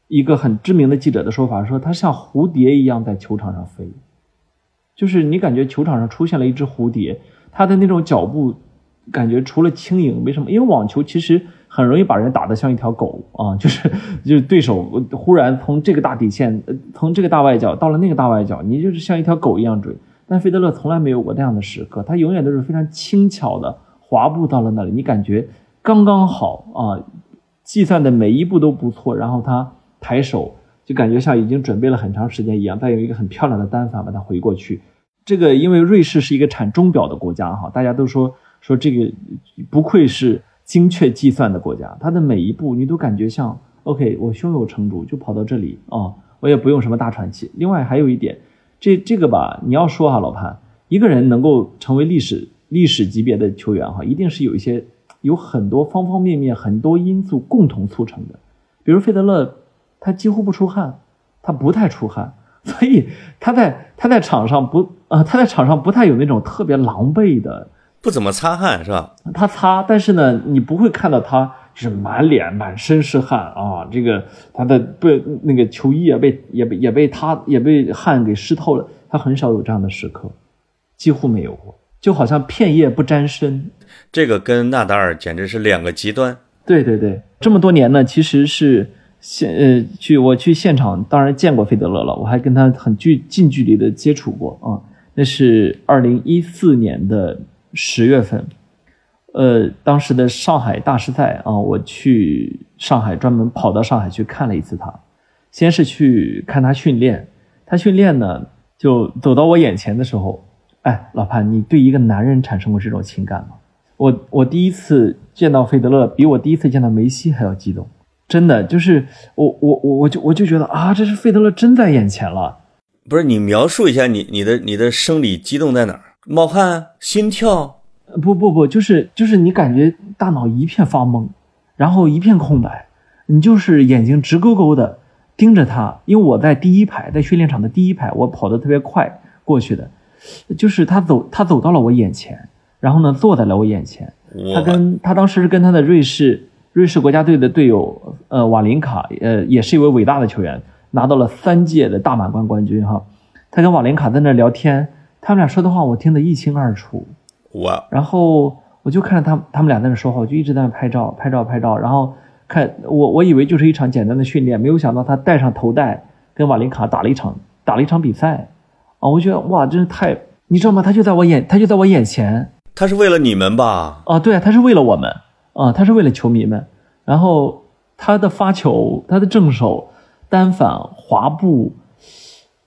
一个很知名的记者的说法说，他像蝴蝶一样在球场上飞，就是你感觉球场上出现了一只蝴蝶，他的那种脚步感觉除了轻盈，为什么？因为网球其实很容易把人打得像一条狗啊，[laughs] 就是就是对手忽然从这个大底线，呃从这个大外角到了那个大外角，你就是像一条狗一样追。但费德勒从来没有过那样的时刻，他永远都是非常轻巧的滑步到了那里，你感觉。刚刚好啊，计算的每一步都不错，然后他抬手就感觉像已经准备了很长时间一样，再有一个很漂亮的单反把它回过去。这个因为瑞士是一个产钟表的国家哈，大家都说说这个不愧是精确计算的国家，它的每一步你都感觉像 OK，我胸有成竹就跑到这里啊，我也不用什么大喘气。另外还有一点，这这个吧，你要说哈老潘，一个人能够成为历史历史级别的球员哈，一定是有一些。有很多方方面面、很多因素共同促成的，比如费德勒，他几乎不出汗，他不太出汗，[laughs] 所以他在他在场上不啊，他在场上不太有那种特别狼狈的，不怎么擦汗是吧？他擦，但是呢，你不会看到他就是满脸满身是汗啊，这个他的被那个球衣也被也被也被他也被汗给湿透了，他很少有这样的时刻，几乎没有过。就好像片叶不沾身，这个跟纳达尔简直是两个极端。对对对，这么多年呢，其实是现呃去我去现场，当然见过费德勒了，我还跟他很距近距离的接触过啊。那是二零一四年的十月份，呃，当时的上海大师赛啊，我去上海专门跑到上海去看了一次他，先是去看他训练，他训练呢就走到我眼前的时候。哎，老潘，你对一个男人产生过这种情感吗？我我第一次见到费德勒，比我第一次见到梅西还要激动，真的就是我我我我就我就觉得啊，这是费德勒真在眼前了。不是你描述一下你你的你的生理激动在哪儿？冒汗、心跳？不不不，就是就是你感觉大脑一片发懵，然后一片空白，你就是眼睛直勾勾的盯着他，因为我在第一排，在训练场的第一排，我跑得特别快过去的。就是他走，他走到了我眼前，然后呢，坐在了我眼前。他跟他当时跟他的瑞士瑞士国家队的队友，呃，瓦林卡，呃，也是一位伟大的球员，拿到了三届的大满贯冠军哈。他跟瓦林卡在那聊天，他们俩说的话我听得一清二楚。哇！然后我就看着他他们俩在那说话，我就一直在那拍照拍照拍照，然后看我我以为就是一场简单的训练，没有想到他戴上头带跟瓦林卡打了一场打了一场比赛。啊，我觉得哇，真是太，你知道吗？他就在我眼，他就在我眼前。他是为了你们吧？啊，对啊，他是为了我们啊，他是为了球迷们。然后他的发球，他的正手、单反、滑步，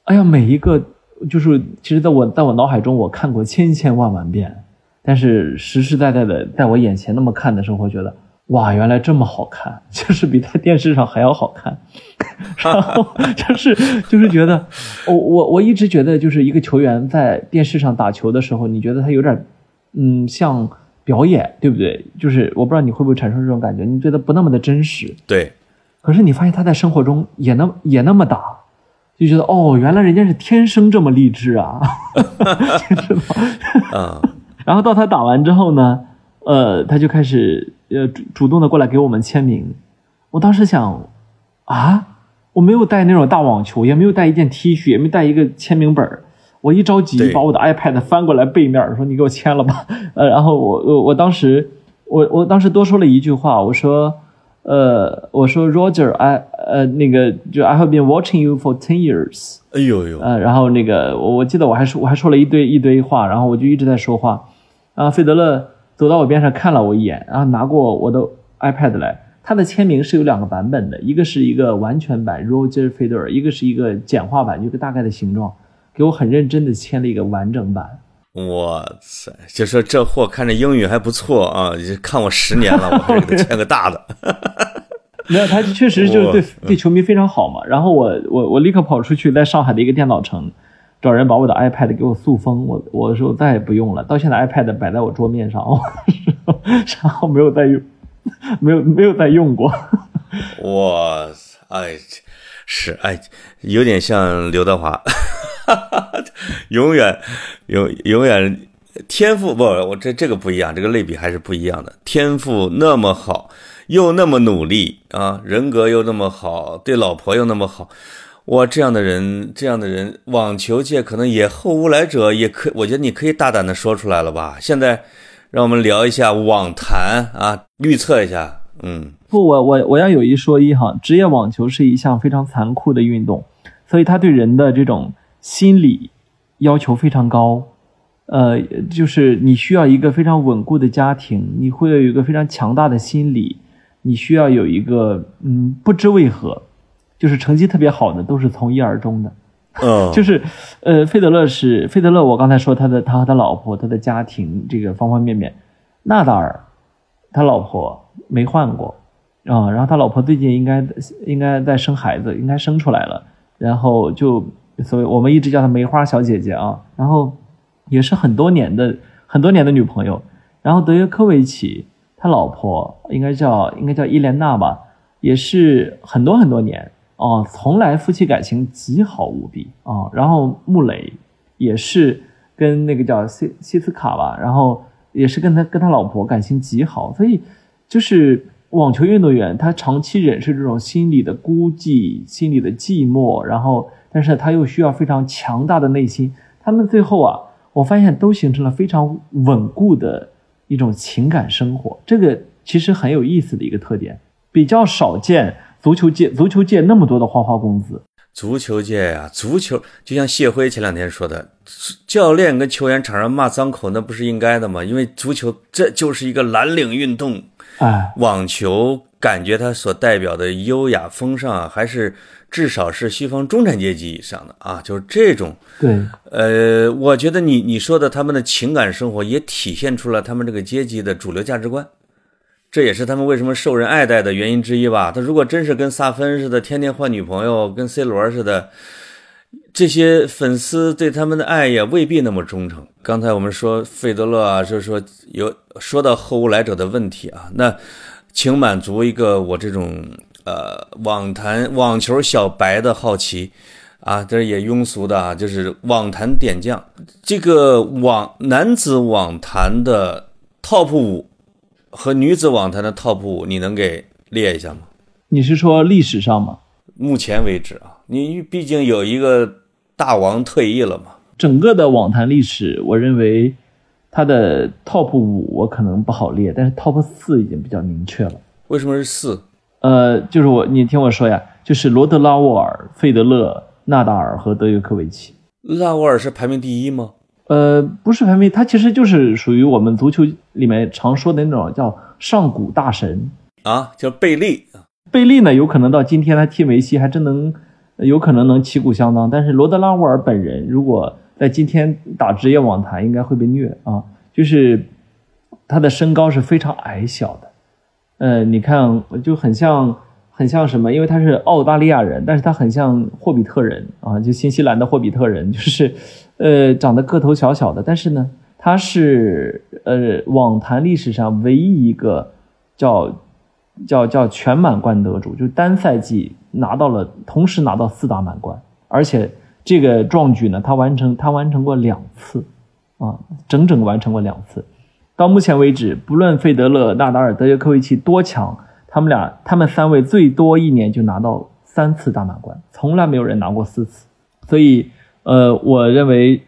哎呀，每一个就是，其实在我在我脑海中，我看过千千万万遍。但是实实在在的在我眼前那么看的时候，我觉得哇，原来这么好看，[laughs] 就是比在电视上还要好看。[laughs] 然后就是就是觉得，我我我一直觉得，就是一个球员在电视上打球的时候，你觉得他有点嗯像表演，对不对？就是我不知道你会不会产生这种感觉，你觉得不那么的真实。对，可是你发现他在生活中也那也那么打，就觉得哦，原来人家是天生这么励志啊，是 [laughs] 吧？啊，[laughs] 然后到他打完之后呢，呃，他就开始呃主主动的过来给我们签名。我当时想，啊，我没有带那种大网球，也没有带一件 T 恤，也没带一个签名本儿。我一着急把我的 iPad 翻过来背面，说你给我签了吧。呃，然后我我我当时我我当时多说了一句话，我说，呃，我说 Roger，I 呃那个就 I have been watching you for ten years。哎呦呦，呃，然后那个我我记得我还说我还说了一堆一堆话，然后我就一直在说话，然后费德勒走到我边上看了我一眼，然后拿过我的 iPad 来，他的签名是有两个版本的，一个是一个完全版 Roger Federer，一个是一个简化版，就个大概的形状，给我很认真的签了一个完整版。哇塞！就说这货看着英语还不错啊，看我十年了，我还是给他签个大的。[laughs] 没有，他确实就是对对球迷非常好嘛。然后我我我立刻跑出去，在上海的一个电脑城，找人把我的 iPad 给我塑封。我我说再也不用了，到现在 iPad 摆在我桌面上，[laughs] 然后没有再用，没有没有再用过。哇塞，哎，是哎，有点像刘德华，哈 [laughs] 永远永永远天赋不，我这这个不一样，这个类比还是不一样的。天赋那么好，又那么努力啊，人格又那么好，对老婆又那么好。哇，这样的人，这样的人，网球界可能也后无来者，也可，我觉得你可以大胆的说出来了吧。现在，让我们聊一下网坛啊，预测一下，嗯，不，我我我要有一说一哈，职业网球是一项非常残酷的运动，所以它对人的这种心理要求非常高。呃，就是你需要一个非常稳固的家庭，你会有一个非常强大的心理，你需要有一个嗯，不知为何，就是成绩特别好的都是从一而终的。嗯，[laughs] 就是，呃，费德勒是费德勒，我刚才说他的他和他老婆他的家庭这个方方面面，纳达尔他老婆没换过啊、然后他老婆最近应该应该在生孩子，应该生出来了，然后就所以我们一直叫她梅花小姐姐啊，然后也是很多年的很多年的女朋友，然后德约科维奇他老婆应该叫应该叫伊莲娜吧，也是很多很多年。哦，从来夫妻感情极好无比啊、然后穆雷也是跟那个叫西西斯卡吧，然后也是跟他跟他老婆感情极好，所以就是网球运动员他长期忍受这种心理的孤寂、心理的寂寞，然后但是他又需要非常强大的内心，他们最后啊，我发现都形成了非常稳固的一种情感生活，这个其实很有意思的一个特点，比较少见。足球界，足球界那么多的花花公子，足球界呀、足球就像谢辉前两天说的，教练跟球员场上骂脏口，那不是应该的吗？因为足球这就是一个蓝领运动，哎，网球感觉它所代表的优雅风尚啊，还是至少是西方中产阶级以上的啊，就是这种。对，呃，我觉得你你说的他们的情感生活也体现出了他们这个阶级的主流价值观，这也是他们为什么受人爱戴的原因之一吧。他如果真是跟萨芬似的，天天换女朋友，跟 C 罗似的，这些粉丝对他们的爱也未必那么忠诚。刚才我们说费德勒啊，就是说有说到后无来者的问题啊，那请满足一个我这种呃网坛网球小白的好奇。啊，这也庸俗的啊，就是网坛点将，这个网男子网坛的 top 五和女子网坛的 top 五，你能给列一下吗？你是说历史上吗？目前为止啊，你毕竟有一个大王退役了嘛。整个的网坛历史，我认为它的 top 五我可能不好列，但是 top 四已经比较明确了。为什么是四？呃，就是我，你听我说呀，就是罗德拉沃尔、费德勒、纳达尔和德约科维奇。拉沃尔是排名第一吗？呃，不是排名，他其实就是属于我们足球里面常说的那种叫上古大神。啊，叫贝利。贝利呢，有可能到今天他踢梅西还真能，有可能能旗鼓相当。但是罗德拉沃尔本人如果在今天打职业网坛，应该会被虐啊！就是他的身高是非常矮小的，呃，你看就很像很像什么？因为他是澳大利亚人，但是他很像霍比特人啊，就新西兰的霍比特人，就是呃长得个头小小的，但是呢，他是呃网坛历史上唯一一个叫叫叫全满贯得主，就单赛季拿到了同时拿到四大满贯，而且这个壮举呢，他完成他完成过两次啊，整整完成过两次。到目前为止，不论费德勒、纳达尔、德约科维奇多强，他们俩他们三位最多一年就拿到三次大满贯，从来没有人拿过四次。所以，呃，我认为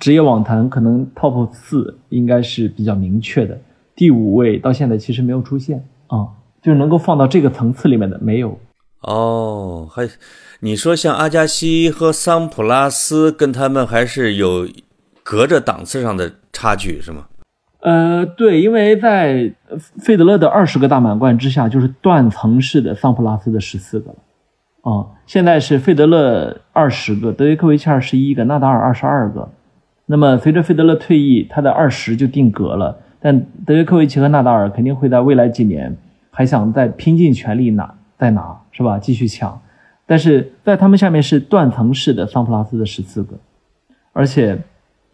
职业网坛可能 top 四应该是比较明确的，第五位到现在其实没有出现啊，就是能够放到这个层次里面的没有。哦，还你说像阿加西和桑普拉斯跟他们还是有隔着档次上的差距是吗？呃，对，因为在费德勒的二十个大满贯之下，就是断层式的桑普拉斯的十四个了。啊，现在是费德勒二十个，德约科维奇二十一个，纳达尔二十二个。那么随着费德勒退役，他的二十就定格了。但德约科维奇和纳达尔肯定会在未来几年还想再拼尽全力拿再拿，是吧？继续抢。但是在他们下面是断层式的桑普拉斯的十四个，而且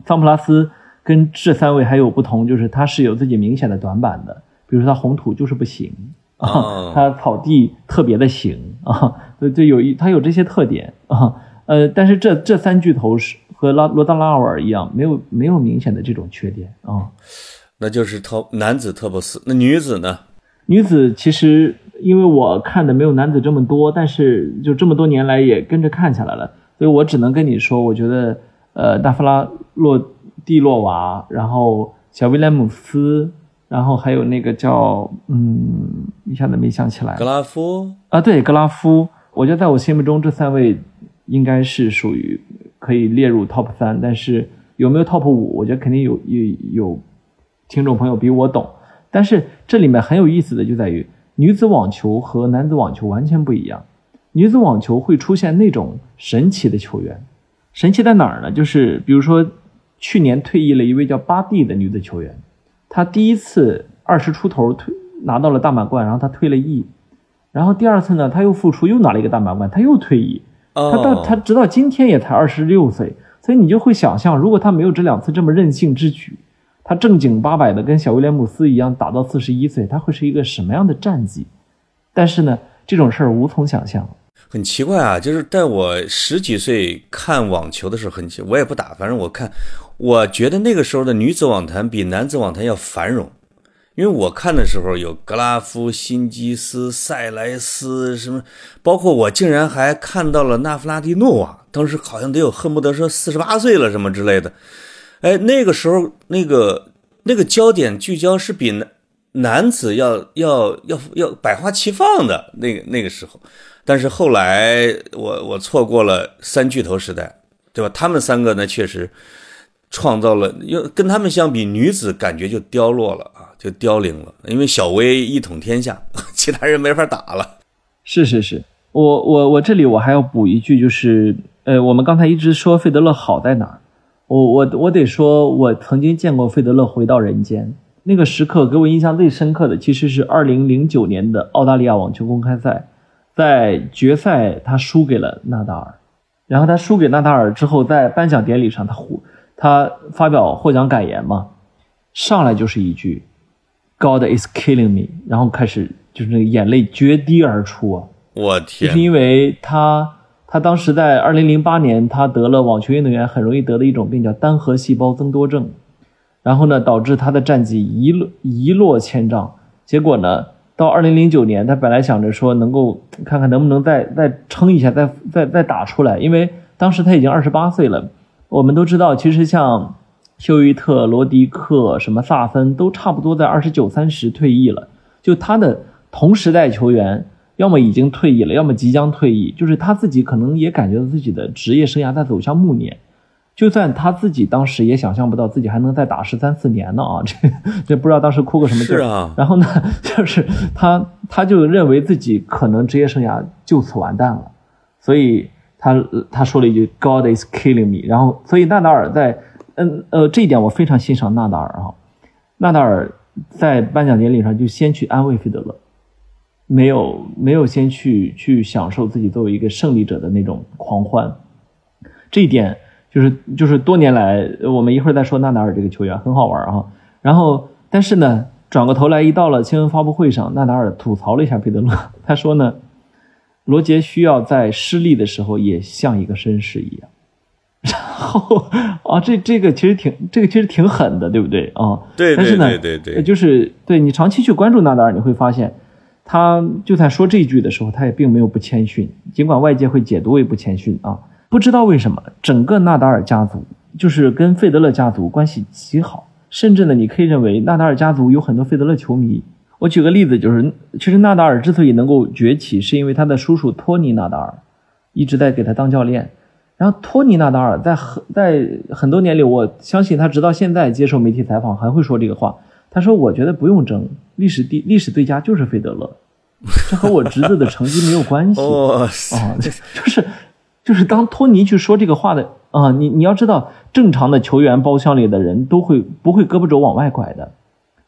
桑普拉斯。跟这三位还有不同，就是他是有自己明显的短板的，比如说他红土就是不行啊，他草地特别的行啊，对对，有一他有这些特点啊，呃，但是这这三巨头是和拉罗达拉尔一样，没有没有明显的这种缺点啊，那就是特男子特不斯，那女子呢？女子其实因为我看的没有男子这么多，但是就这么多年来也跟着看下来了，所以我只能跟你说，我觉得呃，大弗拉洛。蒂洛娃，然后小威廉姆斯，然后还有那个叫嗯，一下子没想起来。格拉夫啊，对，格拉夫。我觉得在我心目中，这三位应该是属于可以列入 top 三，但是有没有 top 五，我觉得肯定有有有听众朋友比我懂。但是这里面很有意思的就在于，女子网球和男子网球完全不一样。女子网球会出现那种神奇的球员，神奇在哪儿呢？就是比如说。去年退役了一位叫巴蒂的女子球员，她第一次二十出头退拿到了大满贯，然后她退了役，然后第二次呢，她又复出又拿了一个大满贯，她又退役，她到她直到今天也才二十六岁，所以你就会想象，如果她没有这两次这么任性之举，她正经八百的跟小威廉姆斯一样打到四十一岁，她会是一个什么样的战绩？但是呢，这种事儿无从想象。很奇怪啊，就是在我十几岁看网球的时候，很奇，我也不打，反正我看，我觉得那个时候的女子网坛比男子网坛要繁荣，因为我看的时候有格拉夫、辛基斯、塞莱斯什么，包括我竟然还看到了纳夫拉蒂诺娃，当时好像得有恨不得说四十八岁了什么之类的，哎，那个时候那个那个焦点聚焦是比男男子要要要要百花齐放的那个那个时候。但是后来我我错过了三巨头时代，对吧？他们三个呢，确实创造了，因为跟他们相比，女子感觉就凋落了啊，就凋零了。因为小威一统天下，[laughs] 其他人没法打了。是是是，我我我这里我还要补一句，就是呃，我们刚才一直说费德勒好在哪儿，我我我得说，我曾经见过费德勒回到人间那个时刻，给我印象最深刻的其实是二零零九年的澳大利亚网球公开赛。在决赛，他输给了纳达尔，然后他输给纳达尔之后，在颁奖典礼上，他获他发表获奖感言嘛，上来就是一句 “God is killing me”，然后开始就是那个眼泪决堤而出啊！我天，就是因为他他当时在二零零八年，他得了网球运动员很容易得的一种病，叫单核细胞增多症，然后呢，导致他的战绩一落一落千丈，结果呢？到二零零九年，他本来想着说能够看看能不能再再撑一下，再再再打出来，因为当时他已经二十八岁了。我们都知道，其实像休伊特、罗迪克、什么萨芬都差不多在二十九三十退役了。就他的同时代球员，要么已经退役了，要么即将退役，就是他自己可能也感觉到自己的职业生涯在走向暮年。就算他自己当时也想象不到自己还能再打十三四年呢啊！这 [laughs] 这不知道当时哭个什么劲儿啊！然后呢，[laughs] 就是他他就认为自己可能职业生涯就此完蛋了，所以他他说了一句 “God is killing me”。然后，所以纳达尔在嗯呃这一点我非常欣赏纳达尔啊。纳达尔在颁奖典礼上就先去安慰费德勒，没有没有先去去享受自己作为一个胜利者的那种狂欢。这一点就是就是多年来，我们一会儿再说纳达尔这个球员很好玩啊。然后，但是呢，转过头来一到了新闻发布会上，纳达尔吐槽了一下费德勒，他说呢，罗杰需要在失利的时候也像一个绅士一样。然后啊，这这个其实挺这个其实挺狠的，对不对啊？对但是呢，对对对对就是对你长期去关注纳达尔，你会发现，他就在说这一句的时候，他也并没有不谦逊，尽管外界会解读为不谦逊啊。不知道为什么，整个纳达尔家族就是跟费德勒家族关系极好，甚至呢，你可以认为纳达尔家族有很多费德勒球迷。我举个例子，就是其实纳达尔之所以能够崛起，是因为他的叔叔托尼纳达尔一直在给他当教练。然后托尼纳达尔在很在很多年里，我相信他直到现在接受媒体采访还会说这个话。他说：“我觉得不用争，历史第历史最佳就是费德勒，这和我侄子的成绩没有关系。[laughs] ”啊，就是就是当托尼去说这个话的啊，你你要知道，正常的球员包厢里的人都会不会胳膊肘往外拐的，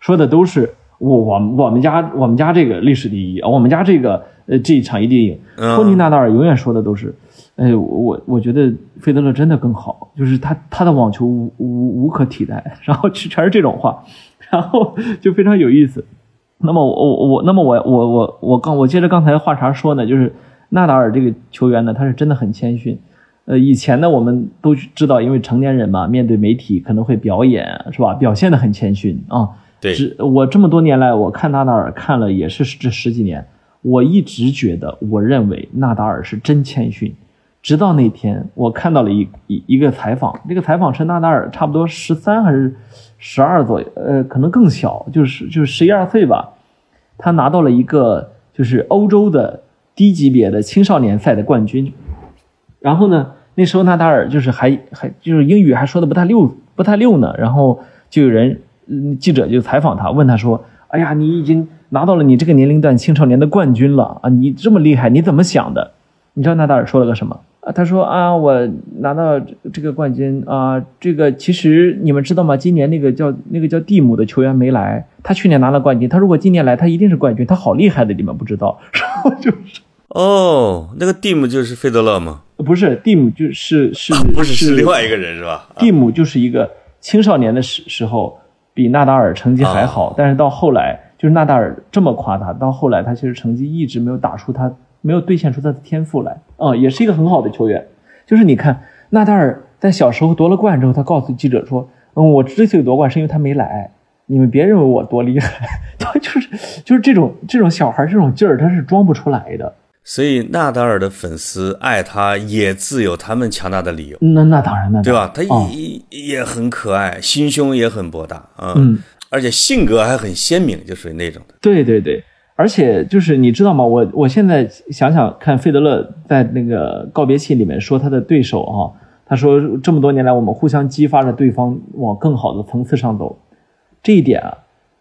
说的都是我我我们家我们家这个历史第一，我们家这个呃这一场一定赢。嗯托尼纳达尔永远说的都是，哎，我我觉得费德勒真的更好，就是他他的网球无无无可替代，[laughs] 然后全全是这种话，[laughs] 然后就非常有意思。那么我我我那么我我我我刚我接着刚才话茬说呢，就是纳达尔这个球员呢，他是真的很谦逊。呃，以前呢，我们都知道，因为成年人嘛，面对媒体可能会表演，是吧？表现的很谦逊啊。对只我这么多年来，我看纳达尔看了也是这十几年，我一直觉得，我认为纳达尔是真谦逊。直到那天，我看到了一一一个采访，那个采访是纳达尔差不多十三还是十二左右，呃，可能更小，就是就是十一二岁吧。他拿到了一个就是欧洲的低级别的青少年赛的冠军。然后呢，那时候纳达尔就是还还就是英语还说的不太溜不太溜呢。然后就有人记者就采访他，问他说：“哎呀，你已经拿到了你这个年龄段青少年的冠军了啊，你这么厉害，你怎么想的？”你知道纳达尔说了个什么？啊，他说啊，我拿到这个冠军啊，这个其实你们知道吗？今年那个叫那个叫蒂姆的球员没来，他去年拿了冠军，他如果今年来，他一定是冠军，他好厉害的，你们不知道。然后就是哦，那个蒂姆就是费德勒吗？不是蒂姆，就是是 [laughs] 不是，是另外一个人是吧？啊蒂姆就是一个青少年的时时候比纳达尔成绩还好，但是到后来就是纳达尔这么夸他，到后来他其实成绩一直没有打出他没有兑现出他的天赋来，啊、也是一个很好的球员。就是你看纳达尔在小时候夺了冠之后，他告诉记者说：“嗯，我之所以夺冠是因为他没来，你们别认为我多厉害。[laughs] ”他就是就是这种这种小孩这种劲儿，他是装不出来的。所以纳达尔的粉丝爱他也自有他们强大的理由，那那当然，了对吧？他哦。也、也很可爱，心胸也很博大啊，嗯，而且性格还很鲜明，就属于那种的。对对对，而且就是你知道吗？我我现在想想看，费德勒在那个告别信里面说他的对手啊、他说这么多年来我们互相激发着对方往更好的层次上走，这一点啊，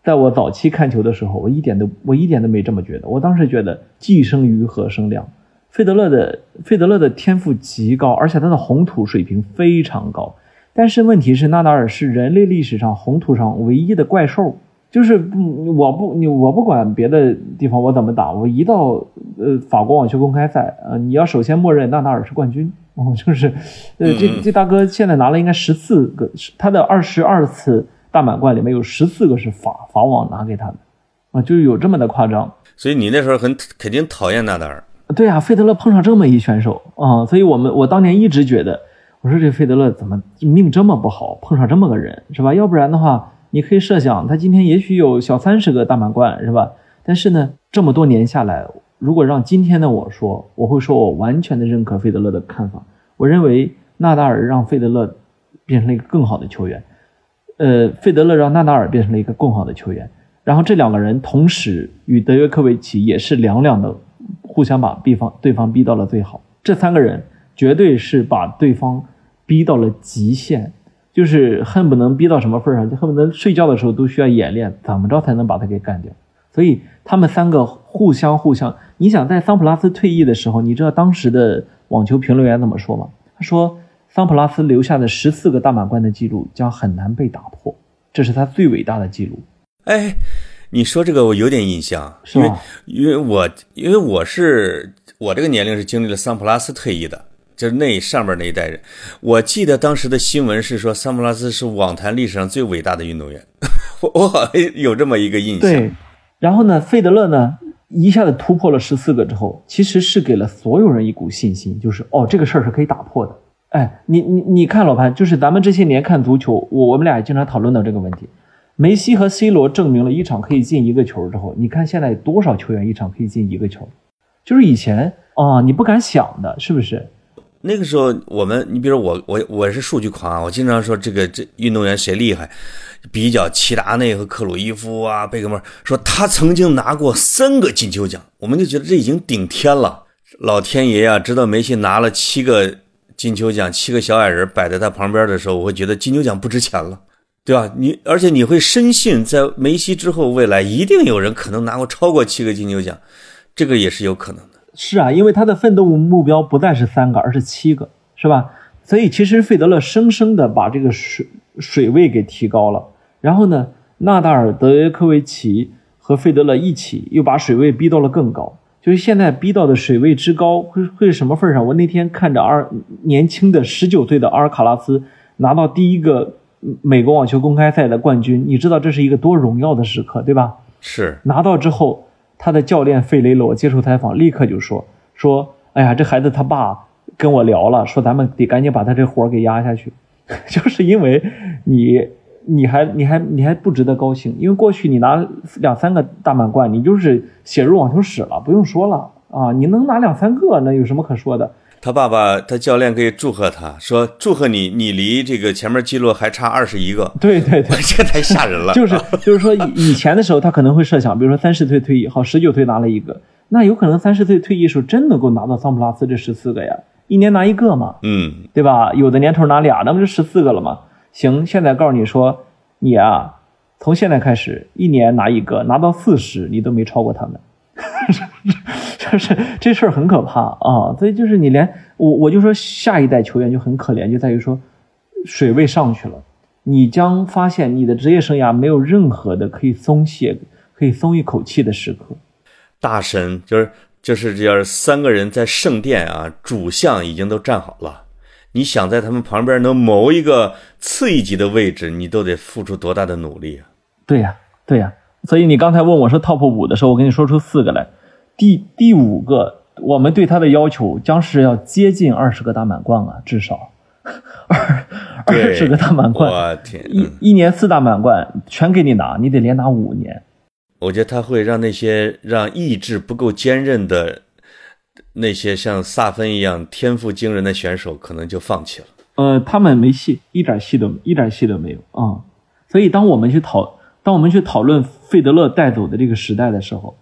在我早期看球的时候，我一点都我一点都没这么觉得，我当时觉得既生瑜何生亮。费德勒的费德勒的天赋极高，而且他的红土水平非常高。但是问题是，纳达尔是人类历史上红土上唯一的怪兽，就是不，我不你我不管别的地方我怎么打，我一到呃法国网球公开赛，呃，你要首先默认纳达尔是冠军，哦，[laughs] 就是，呃，这这大哥现在拿了应该十四个，他的二十二次大满贯里面有十四个是法法网拿给他的，啊，就是有这么的夸张。所以你那时候很肯定讨厌纳达尔，对啊，费德勒碰上这么一选手啊、所以我们我当年一直觉得，我说这费德勒怎么命这么不好，碰上这么个人是吧？要不然的话，你可以设想他今天也许有小三十个大满贯是吧？但是呢，这么多年下来，如果让今天的我说，我会说我完全的认可费德勒的看法。我认为纳达尔让费德勒变成了一个更好的球员，呃，费德勒让纳达尔变成了一个更好的球员。然后这两个人同时与德约科维奇也是两两的互相把对方对方逼到了最好。这三个人绝对是把对方逼到了极限，就是恨不能逼到什么份上，就恨不能睡觉的时候都需要演练怎么着才能把他给干掉。所以他们三个互相互相，你想在桑普拉斯退役的时候，你知道当时的网球评论员怎么说吗？他说桑普拉斯留下的十四个大满贯的记录将很难被打破，这是他最伟大的记录。哎，你说这个我有点印象，因为？因为我因为我是我这个年龄是经历了桑普拉斯退役的，就是那上边那一代人。我记得当时的新闻是说桑普拉斯是网坛历史上最伟大的运动员，[laughs] 我我好像有这么一个印象。对，然后呢，费德勒呢一下子突破了十四个之后，其实是给了所有人一股信心，就是哦，这个事儿是可以打破的。哎，你你你看老潘，就是咱们这些年看足球，我我们俩也经常讨论到这个问题。梅西和 C 罗证明了一场可以进一个球之后，你看现在多少球员一场可以进一个球？就是以前啊，你不敢想的，是不是？那个时候我们，你比如我我我是数据狂啊，我经常说这个这运动员谁厉害，比较齐达内和克鲁伊夫啊、贝克曼，说他曾经拿过三个金球奖，我们就觉得这已经顶天了。老天爷呀，知道梅西拿了七个金球奖，七个小矮人摆在他旁边的时候，我会觉得金球奖不值钱了。对吧？你而且你会深信，在梅西之后，未来一定有人可能拿过超过七个金球奖，这个也是有可能的。是啊，因为他的奋斗目标不再是三个，而是七个，是吧？所以其实费德勒生生的把这个水水位给提高了。然后呢，纳达尔、德约科维奇和费德勒一起又把水位逼到了更高。就是现在逼到的水位之高，会会是什么份上？我那天看着阿尔年轻的十九岁的阿尔卡拉斯拿到第一个。美国网球公开赛的冠军，你知道这是一个多荣耀的时刻，对吧？是拿到之后，他的教练费雷罗接受采访，立刻就说说：“哎呀，这孩子他爸跟我聊了，说咱们得赶紧把他这活给压下去，[laughs] 就是因为你你还你还你还不值得高兴，因为过去你拿两三个大满贯，你就是写入网球史了，不用说了啊，你能拿两三个，那有什么可说的？”他爸爸，他教练可以祝贺他，说祝贺你，你离这个前面记录还差二十一个。对对对，[laughs] 这太吓人了。就是就是说，以前的时候他可能会设想，比如说三十岁退役，好，十九岁拿了一个，那有可能三十岁退役时候真能够拿到桑普拉斯这十四个呀，一年拿一个嘛，嗯，对吧？有的年头拿俩，那不就十四个了吗？行，现在告诉你说，你啊，从现在开始一年拿一个，拿到四十你都没超过他们。[laughs] 就是这事儿很可怕啊，所以就是你连我我就说下一代球员就很可怜，就在于说水位上去了，你将发现你的职业生涯没有任何的可以松懈、可以松一口气的时刻。大神就是就是这样，三个人在圣殿啊，主相已经都站好了，你想在他们旁边能谋一个次一级的位置，你都得付出多大的努力啊！对呀，对呀。所以你刚才问我说 top 五的时候，我跟你说出四个来。第第五个，我们对他的要求将是要接近二十个大满贯啊，至少 [laughs] 二二十个大满贯。我天，一一年四大满贯全给你拿，你得连拿五年。我觉得他会让那些让意志不够坚韧的那些像萨芬一样天赋惊人的选手，可能就放弃了。呃，他们没戏，一点戏都一点戏都没有啊。所以，当我们去讨当我们去讨论费德勒带走的这个时代的时候，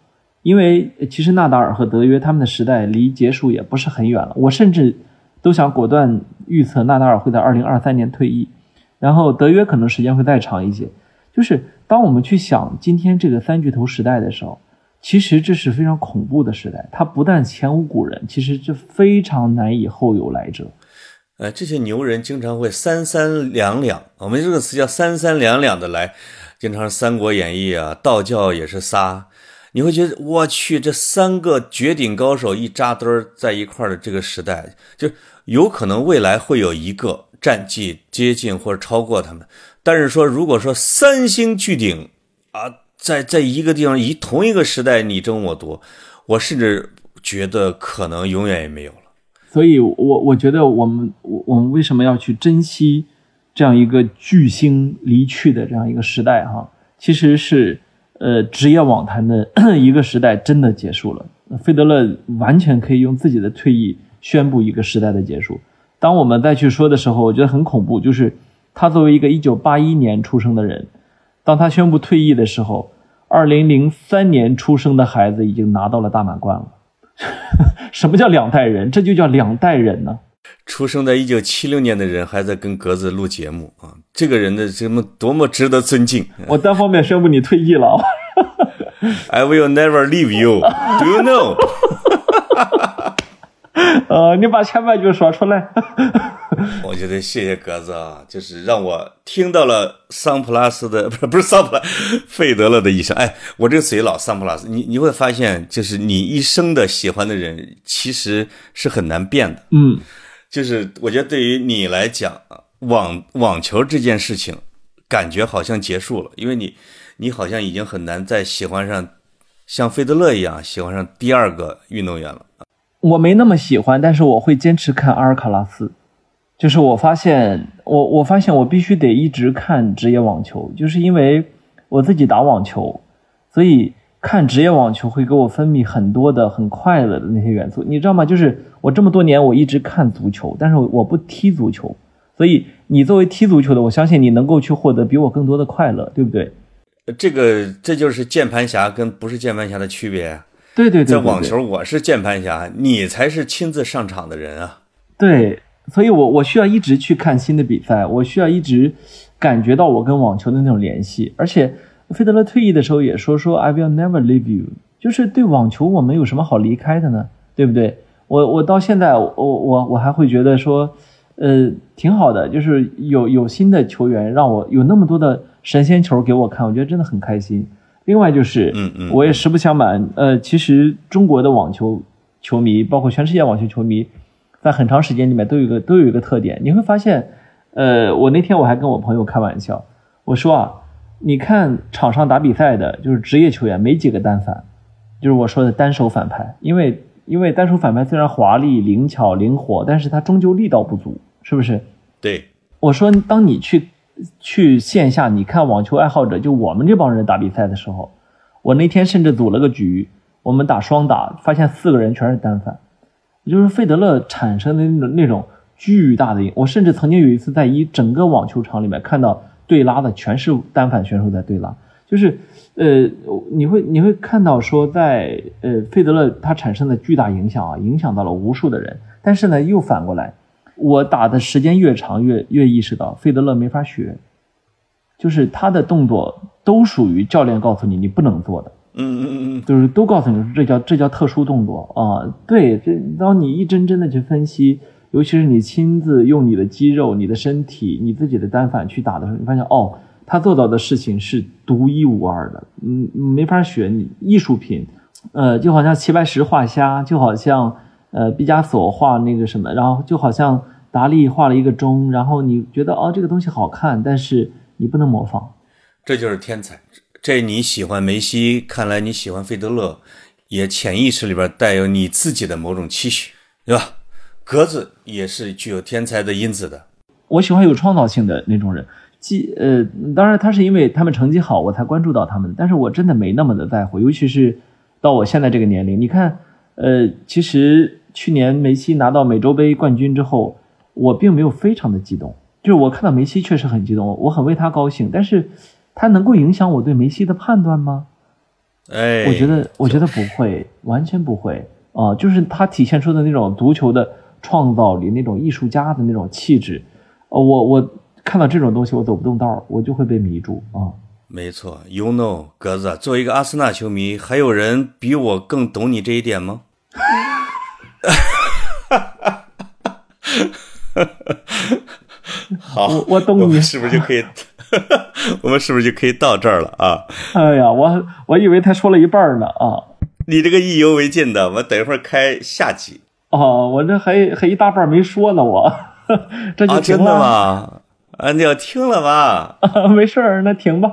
因为其实纳达尔和德约他们的时代离结束也不是很远了，我甚至都想果断预测纳达尔会在二零二三年退役，然后德约可能时间会再长一些。就是当我们去想今天这个三巨头时代的时候，其实这是非常恐怖的时代，它不但前无古人，其实这非常难以后有来者。呃，这些牛人经常会三三两两，我们这个词叫三三两两的来，经常《三国演义》啊，道教也是仨。你会觉得我去，这三个绝顶高手一扎堆儿在一块儿的这个时代，就有可能未来会有一个战绩接近或者超过他们。但是说，如果说三星巨鼎啊，在在一个地方一同一个时代你争我夺，我甚至觉得可能永远也没有了。所以，我我觉得我们我我们为什么要去珍惜这样一个巨星离去的这样一个时代？哈，其实是。呃，职业网坛的 [clears throat] 一个时代真的结束了。费德勒完全可以用自己的退役宣布一个时代的结束。当我们再去说的时候，我觉得很恐怖，就是他作为一个1981年出生的人，当他宣布退役的时候，2003年出生的孩子已经拿到了大满贯了。[laughs] 什么叫两代人？这就叫两代人呢。出生在一九七六年的人还在跟格子录节目啊，这个人的什么多么值得尊敬！[laughs] 我单方面宣布你退役了。[laughs] I will never leave you. Do you know？[laughs] 呃，你把前半句说出来。[laughs] 我觉得谢谢格子啊，就是让我听到了桑普拉斯的，不是不是桑普拉，费德勒的一生。哎，我这个嘴老桑普拉斯，你你会发现，就是你一生的喜欢的人，其实是很难变的。嗯，就是我觉得对于你来讲，网网球这件事情，感觉好像结束了，因为你你好像已经很难再喜欢上像费德勒一样喜欢上第二个运动员了。我没那么喜欢，但是我会坚持看阿尔卡拉斯。就是我发现，我我发现我必须得一直看职业网球，就是因为我自己打网球，所以看职业网球会给我分泌很多的很快乐的那些元素，你知道吗？就是我这么多年我一直看足球，但是我不踢足球，所以你作为踢足球的，我相信你能够去获得比我更多的快乐，对不对？这个这就是键盘侠跟不是键盘侠的区别。对对对，在网球我是键盘侠，你才是亲自上场的人啊。对，所以我我需要一直去看新的比赛，我需要一直感觉到我跟网球的那种联系。而且费德勒退役的时候也说说 I will never leave you，就是对网球我们有什么好离开的呢？对不对？我我到现在我我我还会觉得说，呃，挺好的，就是有有新的球员让我有那么多的神仙球给我看，我觉得真的很开心。另外就是，嗯嗯，我也实不相瞒，呃，其实中国的网球球迷，包括全世界网球球迷，在很长时间里面都有一个都有一个特点，你会发现，呃，我那天我还跟我朋友开玩笑，我说啊，你看场上打比赛的，就是职业球员没几个单反，就是我说的单手反拍，因为因为单手反拍虽然华丽、灵巧、灵活，但是它终究力道不足，是不是？对，我说当你去。去线下你看网球爱好者，就我们这帮人打比赛的时候，我那天甚至组了个局，我们打双打，发现四个人全是单反，就是费德勒产生的那种那种巨大的影。我甚至曾经有一次在一整个网球场里面看到对拉的全是单反选手在对拉，就是呃，你会你会看到说在呃费德勒他产生的巨大影响啊，影响到了无数的人，但是呢又反过来。我打的时间越长，越越意识到费德勒没法学，就是他的动作都属于教练告诉你你不能做的，嗯嗯嗯嗯，就是都告诉你这叫这叫特殊动作啊。对，这当你一帧帧的去分析，尤其是你亲自用你的肌肉、你的身体、你自己的单反去打的时候，你发现哦，他做到的事情是独一无二的，嗯，没法学，你艺术品，呃，就好像齐白石画虾，就好像。呃，毕加索画那个什么，然后就好像达利画了一个钟，然后你觉得哦这个东西好看，但是你不能模仿，这就是天才。这你喜欢梅西，看来你喜欢费德勒，也潜意识里边带有你自己的某种期许，对吧？格子也是具有天才的因子的。我喜欢有创造性的那种人，既呃，当然他是因为他们成绩好我才关注到他们，但是我真的没那么的在乎，尤其是到我现在这个年龄，你看，呃，其实。去年梅西拿到美洲杯冠军之后，我并没有非常的激动，就是我看到梅西确实很激动，我很为他高兴，但是他能够影响我对梅西的判断吗？哎，我觉得我觉得不会，完全不会啊，就是他体现出的那种足球的创造力，那种艺术家的那种气质，呃，我我看到这种东西我走不动道，我就会被迷住啊。没错，You know，格子，作为一个阿森纳球迷，还有人比我更懂你这一点吗？哈哈哈！好，我我懂你，是不是就可以？[laughs] 我们是不是就可以到这儿了啊？哎呀，我我以为他说了一半呢啊！你这个意犹未尽的，我等一会儿开下集。哦，我这还还一大半没说呢，我 [laughs] 这就停了吗？啊，你要停了吗？[laughs] 没事儿，那停吧。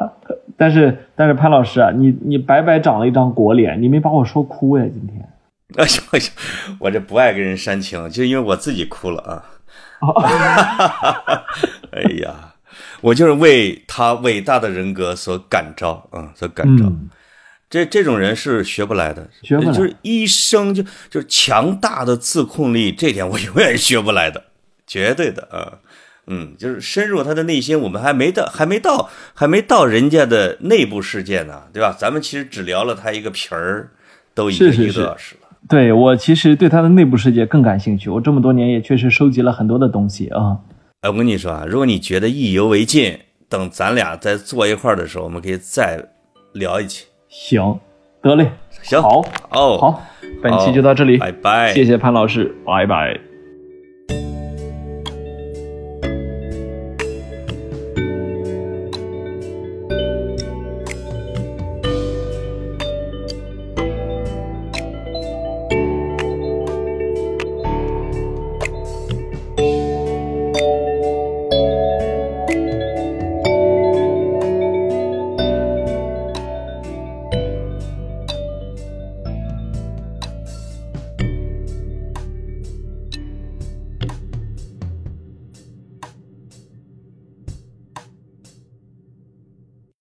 但是但是潘老师啊，你你白白长了一张国脸，你没把我说哭呀，今天。[laughs] 哎呀，我这不爱跟人煽情，就因为我自己哭了啊！[laughs] 哎呀，我就是为他伟大的人格所感召啊，所感召。这这种人是学不来的，学不来，就是一生就就是强大的自控力，这点我永远学不来的，绝对的啊！嗯，就是深入他的内心，我们还没到，还没到，还没到人家的内部世界呢，对吧？咱们其实只聊了他一个皮儿，都已经一个多小时了。对我其实对他的内部世界更感兴趣，我这么多年也确实收集了很多的东西啊。哎，我跟你说啊，如果你觉得意犹未尽，等咱俩再坐一块儿的时候，我们可以再聊一期。行，得嘞，行，好，哦，好，本期就到这里，拜拜，谢谢潘老师，拜拜。